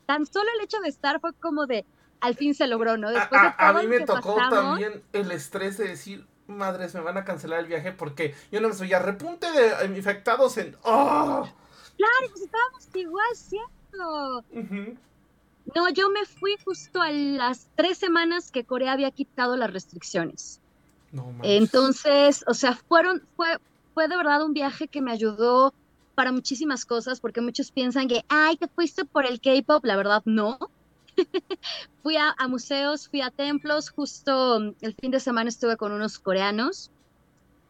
tan solo el hecho de estar fue como de, al fin se logró, ¿no? Después a, mí me tocó también el estrés de decir, madres, me van a cancelar el viaje porque yo no me soy a repunte de infectados en... ¡Oh! Claro, pues estábamos igual, ¿cierto? No, yo me fui justo a las tres semanas que Corea había quitado las restricciones. No, Entonces, o sea, fueron, fue, fue de verdad un viaje que me ayudó para muchísimas cosas, porque muchos piensan que, ay, te fuiste por el K-pop, la verdad no. fui a, a, museos, fui a templos, justo el fin de semana estuve con unos coreanos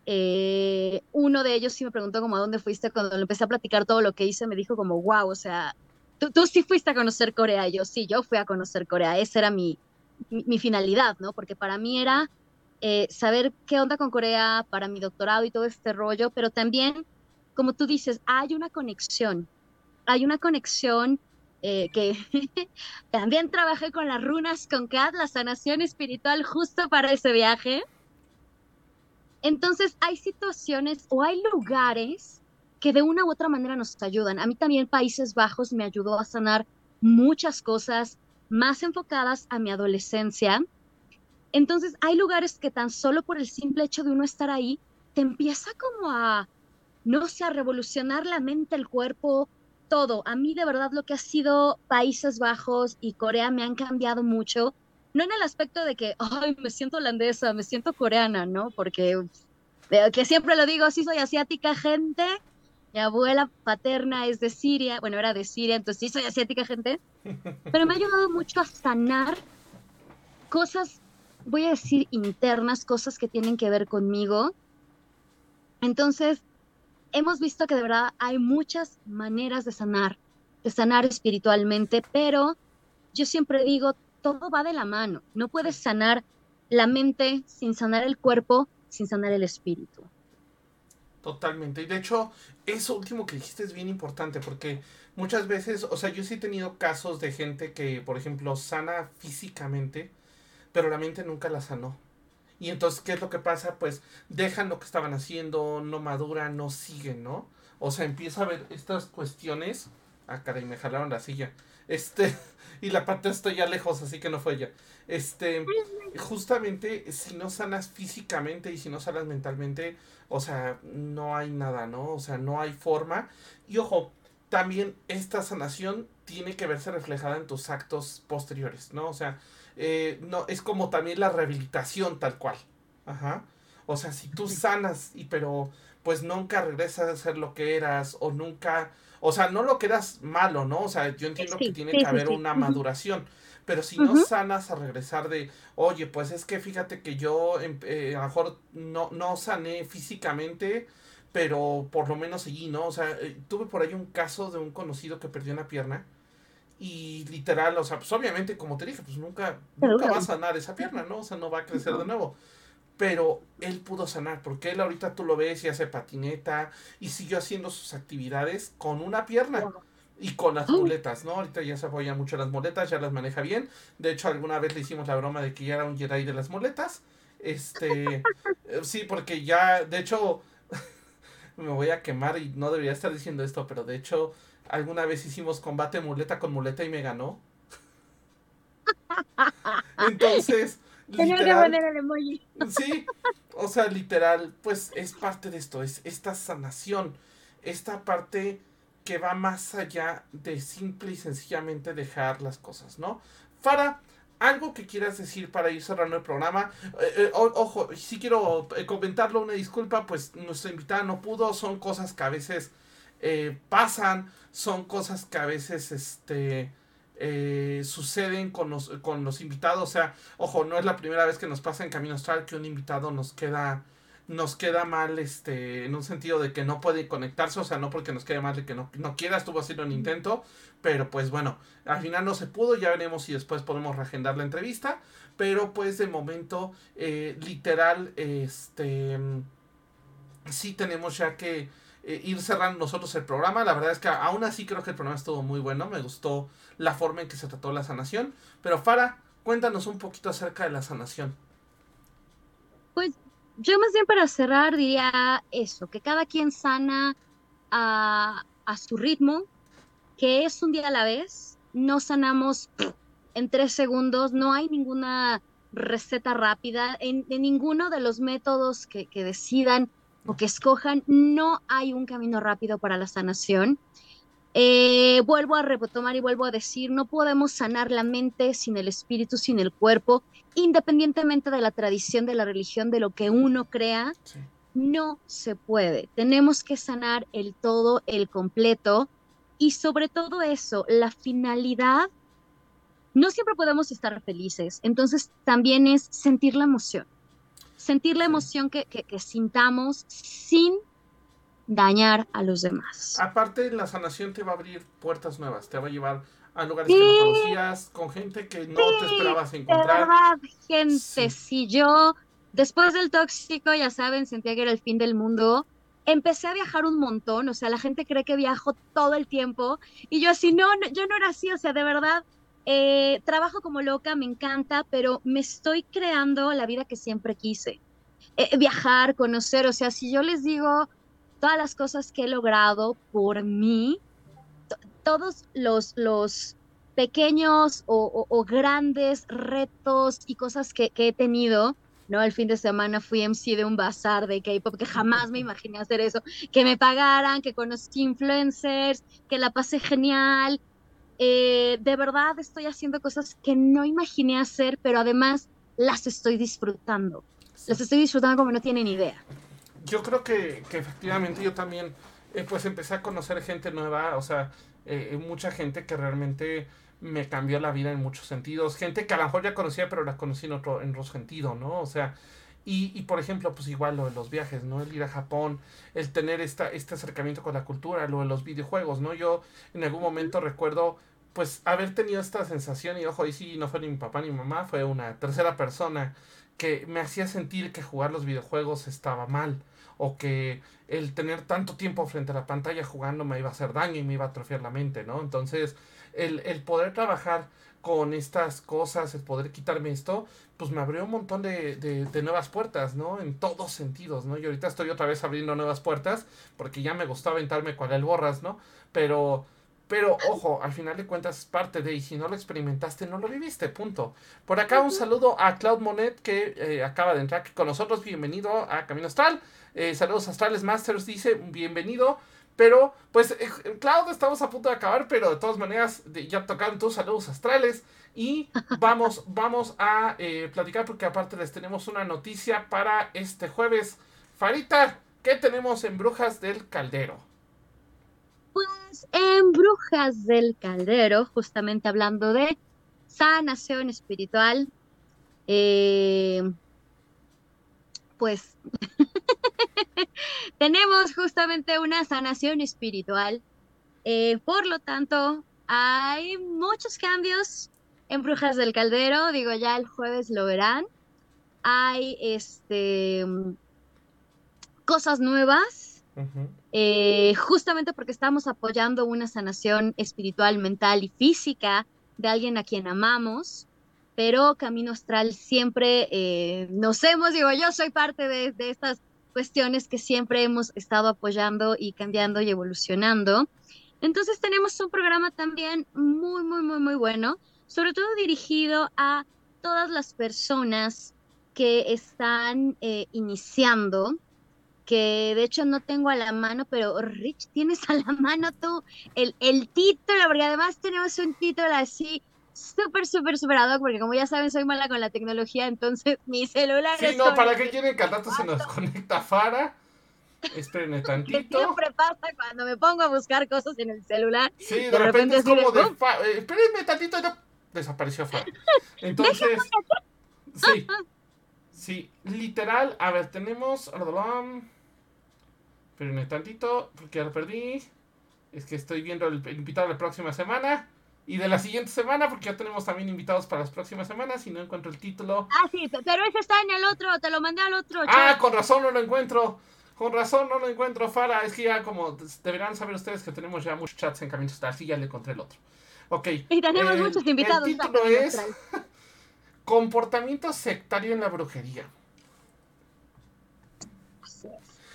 eh, uno de ellos sí me preguntó como a dónde fuiste cuando le empecé a platicar todo lo que hice, me dijo como, wow, o sea, tú, tú sí fuiste a conocer Corea, y yo sí, yo fui a conocer Corea, esa era mi, mi, finalidad, ¿no? Porque para mí era eh, saber qué onda con Corea para mi doctorado y todo este rollo, pero también, como tú dices, hay una conexión, hay una conexión eh, que también trabajé con las runas con Kat, la sanación espiritual justo para ese viaje. Entonces hay situaciones o hay lugares que de una u otra manera nos ayudan. A mí también Países Bajos me ayudó a sanar muchas cosas más enfocadas a mi adolescencia. Entonces hay lugares que tan solo por el simple hecho de uno estar ahí, te empieza como a, no sé, a revolucionar la mente, el cuerpo, todo. A mí de verdad lo que ha sido Países Bajos y Corea me han cambiado mucho. No en el aspecto de que, ay, me siento holandesa, me siento coreana, ¿no? Porque que siempre lo digo, sí soy asiática, gente. Mi abuela paterna es de Siria, bueno, era de Siria, entonces sí soy asiática, gente. Pero me ha ayudado mucho a sanar cosas, voy a decir internas, cosas que tienen que ver conmigo. Entonces, hemos visto que de verdad hay muchas maneras de sanar, de sanar espiritualmente, pero yo siempre digo, todo va de la mano. No puedes sanar la mente sin sanar el cuerpo, sin sanar el espíritu. Totalmente. Y de hecho, eso último que dijiste es bien importante porque muchas veces, o sea, yo sí he tenido casos de gente que, por ejemplo, sana físicamente, pero la mente nunca la sanó. Y entonces, ¿qué es lo que pasa? Pues dejan lo que estaban haciendo, no maduran, no siguen, ¿no? O sea, empieza a ver estas cuestiones. Ah, caray, me jalaron la silla. Este, y la parte está ya lejos, así que no fue ella. Este, justamente, si no sanas físicamente y si no sanas mentalmente, o sea, no hay nada, ¿no? O sea, no hay forma. Y ojo, también esta sanación tiene que verse reflejada en tus actos posteriores, ¿no? O sea, eh, no, es como también la rehabilitación tal cual. Ajá. O sea, si tú sanas y pero pues nunca regresas a ser lo que eras o nunca, o sea, no lo que eras malo, ¿no? O sea, yo entiendo que tiene que haber una maduración, pero si no sanas a regresar de, oye, pues es que fíjate que yo em, eh, a lo mejor no, no sané físicamente, pero por lo menos seguí, ¿no? O sea, eh, tuve por ahí un caso de un conocido que perdió una pierna y literal, o sea, pues obviamente, como te dije, pues nunca, nunca va a sanar esa pierna, ¿no? O sea, no va a crecer de nuevo. Pero él pudo sanar, porque él ahorita tú lo ves y hace patineta y siguió haciendo sus actividades con una pierna y con las muletas, ¿no? Ahorita ya se apoya mucho las muletas, ya las maneja bien. De hecho, alguna vez le hicimos la broma de que ya era un Jedi de las muletas. Este, sí, porque ya, de hecho, me voy a quemar y no debería estar diciendo esto, pero de hecho, Alguna vez hicimos combate muleta con muleta y me ganó. Entonces, literal, el emoji. Sí, o sea, literal, pues es parte de esto, es esta sanación, esta parte que va más allá de simple y sencillamente dejar las cosas, ¿no? Fara, algo que quieras decir para ir cerrando el programa. Eh, eh, ojo, si quiero eh, comentarlo, una disculpa, pues nuestra invitada no pudo, son cosas que a veces pasan, son cosas que a veces este, eh, suceden con los, con los invitados. O sea, ojo, no es la primera vez que nos pasa en Camino Astral que un invitado nos queda nos queda mal este en un sentido de que no puede conectarse, o sea, no porque nos quede mal de que no, no quiera, estuvo haciendo un intento, pero pues bueno, al final no se pudo, ya veremos si después podemos reagendar la entrevista, pero pues de momento, eh, literal, este, sí tenemos ya que eh, ir cerrando nosotros el programa. La verdad es que aún así creo que el programa estuvo muy bueno. Me gustó la forma en que se trató la sanación. Pero Fara, cuéntanos un poquito acerca de la sanación. Pues yo más bien para cerrar diría eso, que cada quien sana a, su ritmo, que es un día a la vez. No sanamos en tres segundos, no hay ninguna receta rápida en, ninguno de los métodos que, que decidan o que escojan, no hay un camino rápido para la sanación. Eh, vuelvo a retomar y vuelvo a decir, no podemos sanar la mente sin el espíritu, sin el cuerpo, independientemente de la tradición, de la religión, de lo que uno crea, no se puede. Tenemos que sanar el todo, el completo y sobre todo eso, la finalidad. No siempre podemos estar felices, entonces también es sentir la emoción sentir la emoción que, sintamos sin dañar a los demás. Aparte, la sanación te va a abrir puertas nuevas, te va a llevar a lugares que no conocías, con gente que no te esperabas encontrar. De verdad, gente, si yo, después del tóxico, ya saben, sentía que era el fin del mundo, empecé a viajar un montón, o sea, la gente cree que viajo todo el tiempo, y yo así, no, no yo no era así, o sea, de verdad, eh, trabajo como loca, me encanta, pero me estoy creando la vida que siempre quise. eh, viajar, conocer, o sea, si yo les digo todas las cosas que he logrado por mí, todos los, los pequeños o, grandes retos y cosas que, que, he tenido, ¿no? El fin de semana fui MC de un bazar de K-pop que jamás me imaginé hacer eso, que me pagaran, que conocí influencers, que la pasé genial. Eh, de verdad estoy haciendo cosas que no imaginé hacer, pero además las estoy disfrutando. Las estoy disfrutando como no tienen idea. Yo creo que, que efectivamente yo también, eh, pues empecé a conocer gente nueva, o sea, eh, mucha gente que realmente me cambió la vida en muchos sentidos. Gente que a lo mejor ya conocía, pero la conocí en otro, en otro sentido, ¿no? O sea, y, y, por ejemplo, pues igual lo de los viajes, ¿no? El ir a Japón, el tener esta, este acercamiento con la cultura, lo de los videojuegos, ¿no? Yo en algún momento recuerdo, pues, haber tenido esta sensación, y ojo, y sí, no fue ni mi papá ni mi mamá, fue una tercera persona que me hacía sentir que jugar los videojuegos estaba mal, o que el tener tanto tiempo frente a la pantalla jugando me iba a hacer daño y me iba a atrofiar la mente, ¿no? Entonces, el, el poder trabajar con estas cosas, el poder quitarme esto, pues me abrió un montón de, de, nuevas puertas, ¿no? En todos sentidos, ¿no? Y ahorita estoy otra vez abriendo nuevas puertas, porque ya me gustó aventarme cual el borras, ¿no? Pero, pero ojo, al final de cuentas es parte de, y si no lo experimentaste, no lo viviste, punto. Por acá un saludo a Cloud Monet, que eh, acaba de entrar con nosotros, bienvenido a Camino Astral. Eh, saludos Astrales Masters, dice, bienvenido. Pero, pues, eh, Cloud, estamos a punto de acabar, pero de todas maneras, ya tocaron tus saludos astrales. Y vamos, vamos a eh, platicar porque aparte les tenemos una noticia para este jueves. Farita, ¿qué tenemos en Brujas del Caldero? Pues en Brujas del Caldero, justamente hablando de sanación espiritual, eh, pues tenemos justamente una sanación espiritual. Eh, por lo tanto, hay muchos cambios en Brujas del Caldero. Digo, ya el jueves lo verán. Hay este cosas nuevas. Eh, justamente porque estamos apoyando una sanación espiritual, mental y física de alguien a quien amamos pero Camino Astral siempre eh, nos hemos, digo, yo soy parte de, estas cuestiones que siempre hemos estado apoyando y cambiando y evolucionando. Entonces tenemos un programa también muy, muy, muy, muy bueno, sobre todo dirigido a todas las personas que están eh, iniciando, que de hecho no tengo a la mano, pero Rich, tienes a la mano tú el, el título, porque además tenemos un título así súper, súper superado, porque como ya saben, soy mala con la tecnología, entonces mi celular Sí, no, ¿para qué quieren que al rato se nos conecta Fara? Espérenme tantito. siempre pasa cuando me pongo a buscar cosas en el celular. Sí, de, repente, es como de... Eh, espérenme tantito, ya desapareció Fara. Entonces... sí. Sí, literal, a ver, tenemos... Espérenme tantito, porque ya lo perdí. Es que estoy viendo el invitado de la próxima semana y de la siguiente semana, porque ya tenemos también invitados para las próximas semanas y no encuentro el título. Ah, sí, pero ese está en el otro, te lo mandé al otro. Ah, con razón no lo encuentro. Con razón no lo encuentro, Fara. Es que ya como deberán saber ustedes que tenemos ya muchos chats en Camino Star. Sí, ya le encontré el otro. Ok. Y tenemos muchos invitados. El título es Comportamiento sectario en la brujería.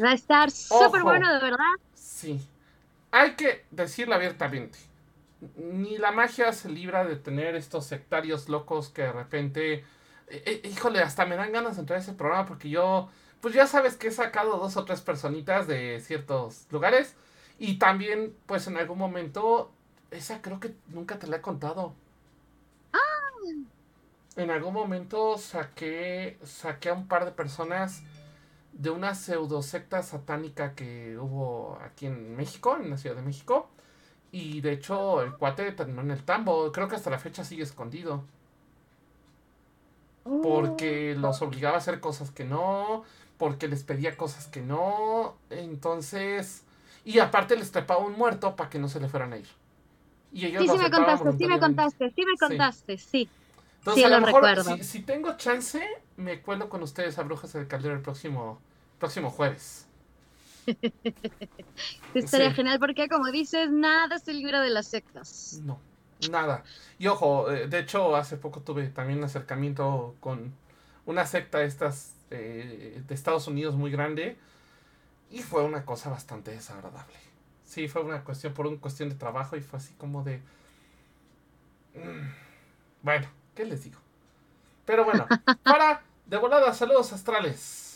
Va a estar súper bueno, de verdad. Sí. Hay que decirlo abiertamente ni la magia se libra de tener estos sectarios locos que de repente, eh, eh, híjole, hasta me dan ganas de entrar a ese programa porque yo, pues ya sabes que he sacado dos o tres personitas de ciertos lugares y también, pues en algún momento, esa creo que nunca te la he contado. Ah. En algún momento saqué, saqué a un par de personas de una pseudo secta satánica que hubo aquí en México, en la Ciudad de México y de hecho, el cuate terminó en el tambo. Creo que hasta la fecha sigue escondido. Porque oh. los obligaba a hacer cosas que no. Porque les pedía cosas que no. Entonces. Y aparte les trepaba un muerto para que no se le fueran a ir. Y ellos sí, sí me contaste, sí me contaste, sí me contaste, sí. Entonces, a lo, mejor, si, si, tengo chance, me cuelo con ustedes a Brujas del Caldero el próximo, próximo jueves. Estaría genial porque, como dices, nada se libra de las sectas. No, nada. Y ojo, eh, de hecho, hace poco tuve también un acercamiento con una secta, estas eh, de Estados Unidos muy grande y fue una cosa bastante desagradable. Sí, fue una cuestión por una cuestión de trabajo y fue así como de... Mm, bueno, ¿qué les digo? Pero bueno, para de volada, saludos astrales.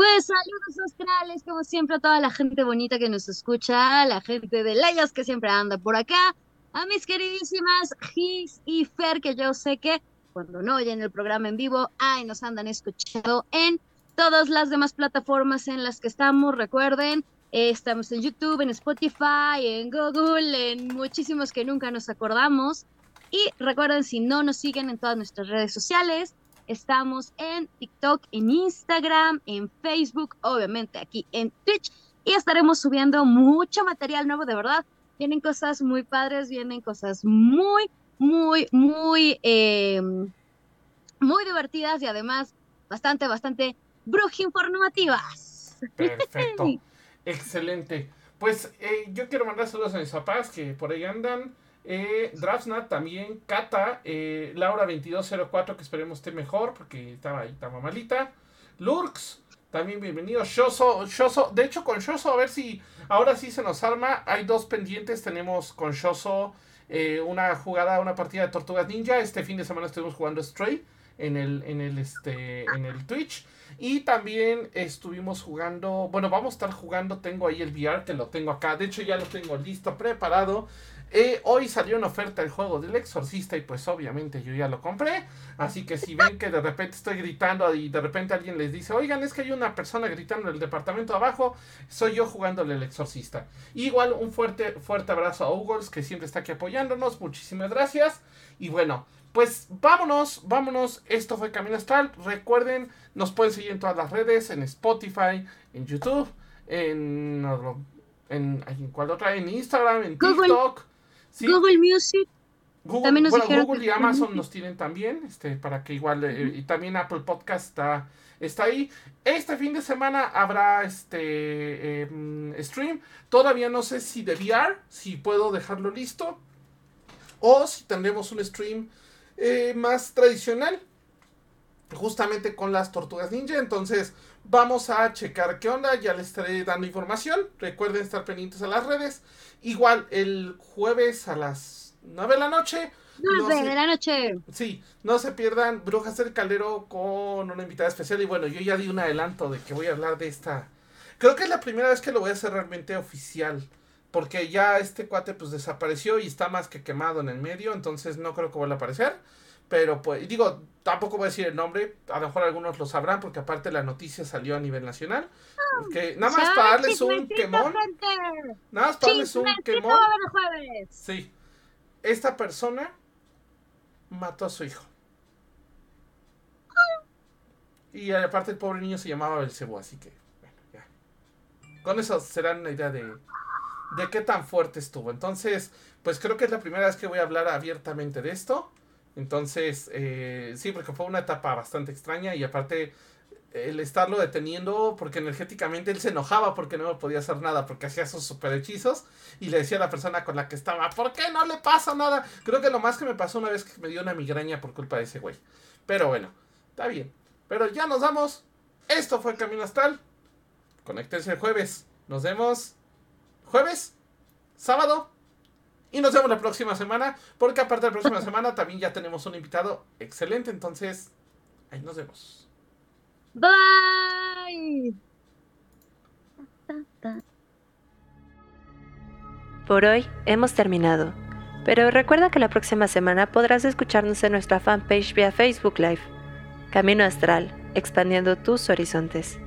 Pues saludos astrales, como siempre, a toda la gente bonita que nos escucha, a la gente de Leyes que siempre anda por acá, a mis queridísimas Gis y Fer, que yo sé que cuando no oyen el programa en vivo, ay, nos andan escuchando en todas las demás plataformas en las que estamos. Recuerden, estamos en YouTube, en Spotify, en Google, en muchísimos que nunca nos acordamos. Y recuerden, si no nos siguen en todas nuestras redes sociales, estamos en TikTok, en Instagram, en Facebook, obviamente aquí en Twitch. Y estaremos subiendo mucho material nuevo, de verdad. Vienen cosas muy padres, vienen cosas muy, muy, muy, em, muy divertidas y además bastante, bastante brujinformativas. Perfecto. Excelente. Pues eh, yo quiero mandar saludos a mis papás que por ahí andan. Eh, también, Cata, eh, Laura2204, que esperemos esté mejor porque estaba ahí, estaba malita. Lurks, también bienvenido. Shoso, Shoso, de hecho con Shoso, a ver si ahora sí se nos arma. Hay dos pendientes, tenemos con Shoso eh, una jugada, una partida de Tortugas Ninja. Este fin de semana estuvimos jugando Stray en el, en el, este, en el Twitch. Y también estuvimos jugando, bueno, vamos a estar jugando, tengo ahí el VR que lo tengo acá, de hecho ya lo tengo listo, preparado. Eh, hoy salió una oferta el juego del exorcista y pues obviamente yo ya lo compré. Así que si ven que de repente estoy gritando y de repente alguien les dice, oigan, es que hay una persona gritando en el departamento de abajo, soy yo jugándole el exorcista. Igual un fuerte, fuerte abrazo a Ugles que siempre está aquí apoyándonos. Muchísimas gracias. Y bueno, pues vámonos, vámonos. Esto fue Camino Astral. Recuerden, nos pueden seguir en todas las redes, en Spotify, en YouTube, en... en, en ¿cuál otra? En Instagram, en TikTok. Google Music. Google, bueno, Google y Amazon nos tienen también, este, para que igual, eh, y también Apple Podcast está, está ahí. Este fin de semana habrá este em, stream. Todavía no sé si de VR, si puedo dejarlo listo, o si tendremos un stream eh, más tradicional, justamente con las tortugas ninja. Entonces, vamos a checar qué onda, ya les estaré dando información. Recuerden estar pendientes a las redes. Igual el jueves a las 9 de la noche. 9 de la noche. Sí, no se pierdan Brujas del Caldero con una invitada especial. Y bueno, yo ya di un adelanto de que voy a hablar de esta. Creo que es la primera vez que lo voy a hacer realmente oficial. Porque ya este cuate pues desapareció y está más que quemado en el medio. Entonces no creo que vuelva a aparecer. Pero pues, digo, tampoco voy a decir el nombre, a lo mejor algunos lo sabrán porque aparte la noticia salió a nivel nacional. Que nada más para darles un quemón. Nada más para darles un quemón. Sí. Esta persona mató a su hijo. Y aparte el pobre niño se llamaba Belcebú, así que, bueno, ya. Con eso serán una idea de, de qué tan fuerte estuvo. Entonces, pues creo que es la primera vez que voy a hablar abiertamente de esto. Entonces, eh, sí, porque fue una etapa bastante extraña y aparte el estarlo deteniendo porque energéticamente él se enojaba porque no podía hacer nada, porque hacía sus super hechizos y le decía a la persona con la que estaba, ¿por qué no le pasa nada? Creo que lo más que me pasó una vez que me dio una migraña por culpa de ese güey. Pero bueno, está bien. Pero ya nos vamos. Esto fue Camino Astral. Conéctense el jueves. Nos vemos jueves, sábado y nos vemos la próxima semana, porque aparte de la próxima semana también ya tenemos un invitado excelente, entonces ahí nos vemos. Bye. Por hoy hemos terminado, pero recuerda que la próxima semana podrás escucharnos en nuestra fanpage vía Facebook Live, Camino Astral, expandiendo tus horizontes.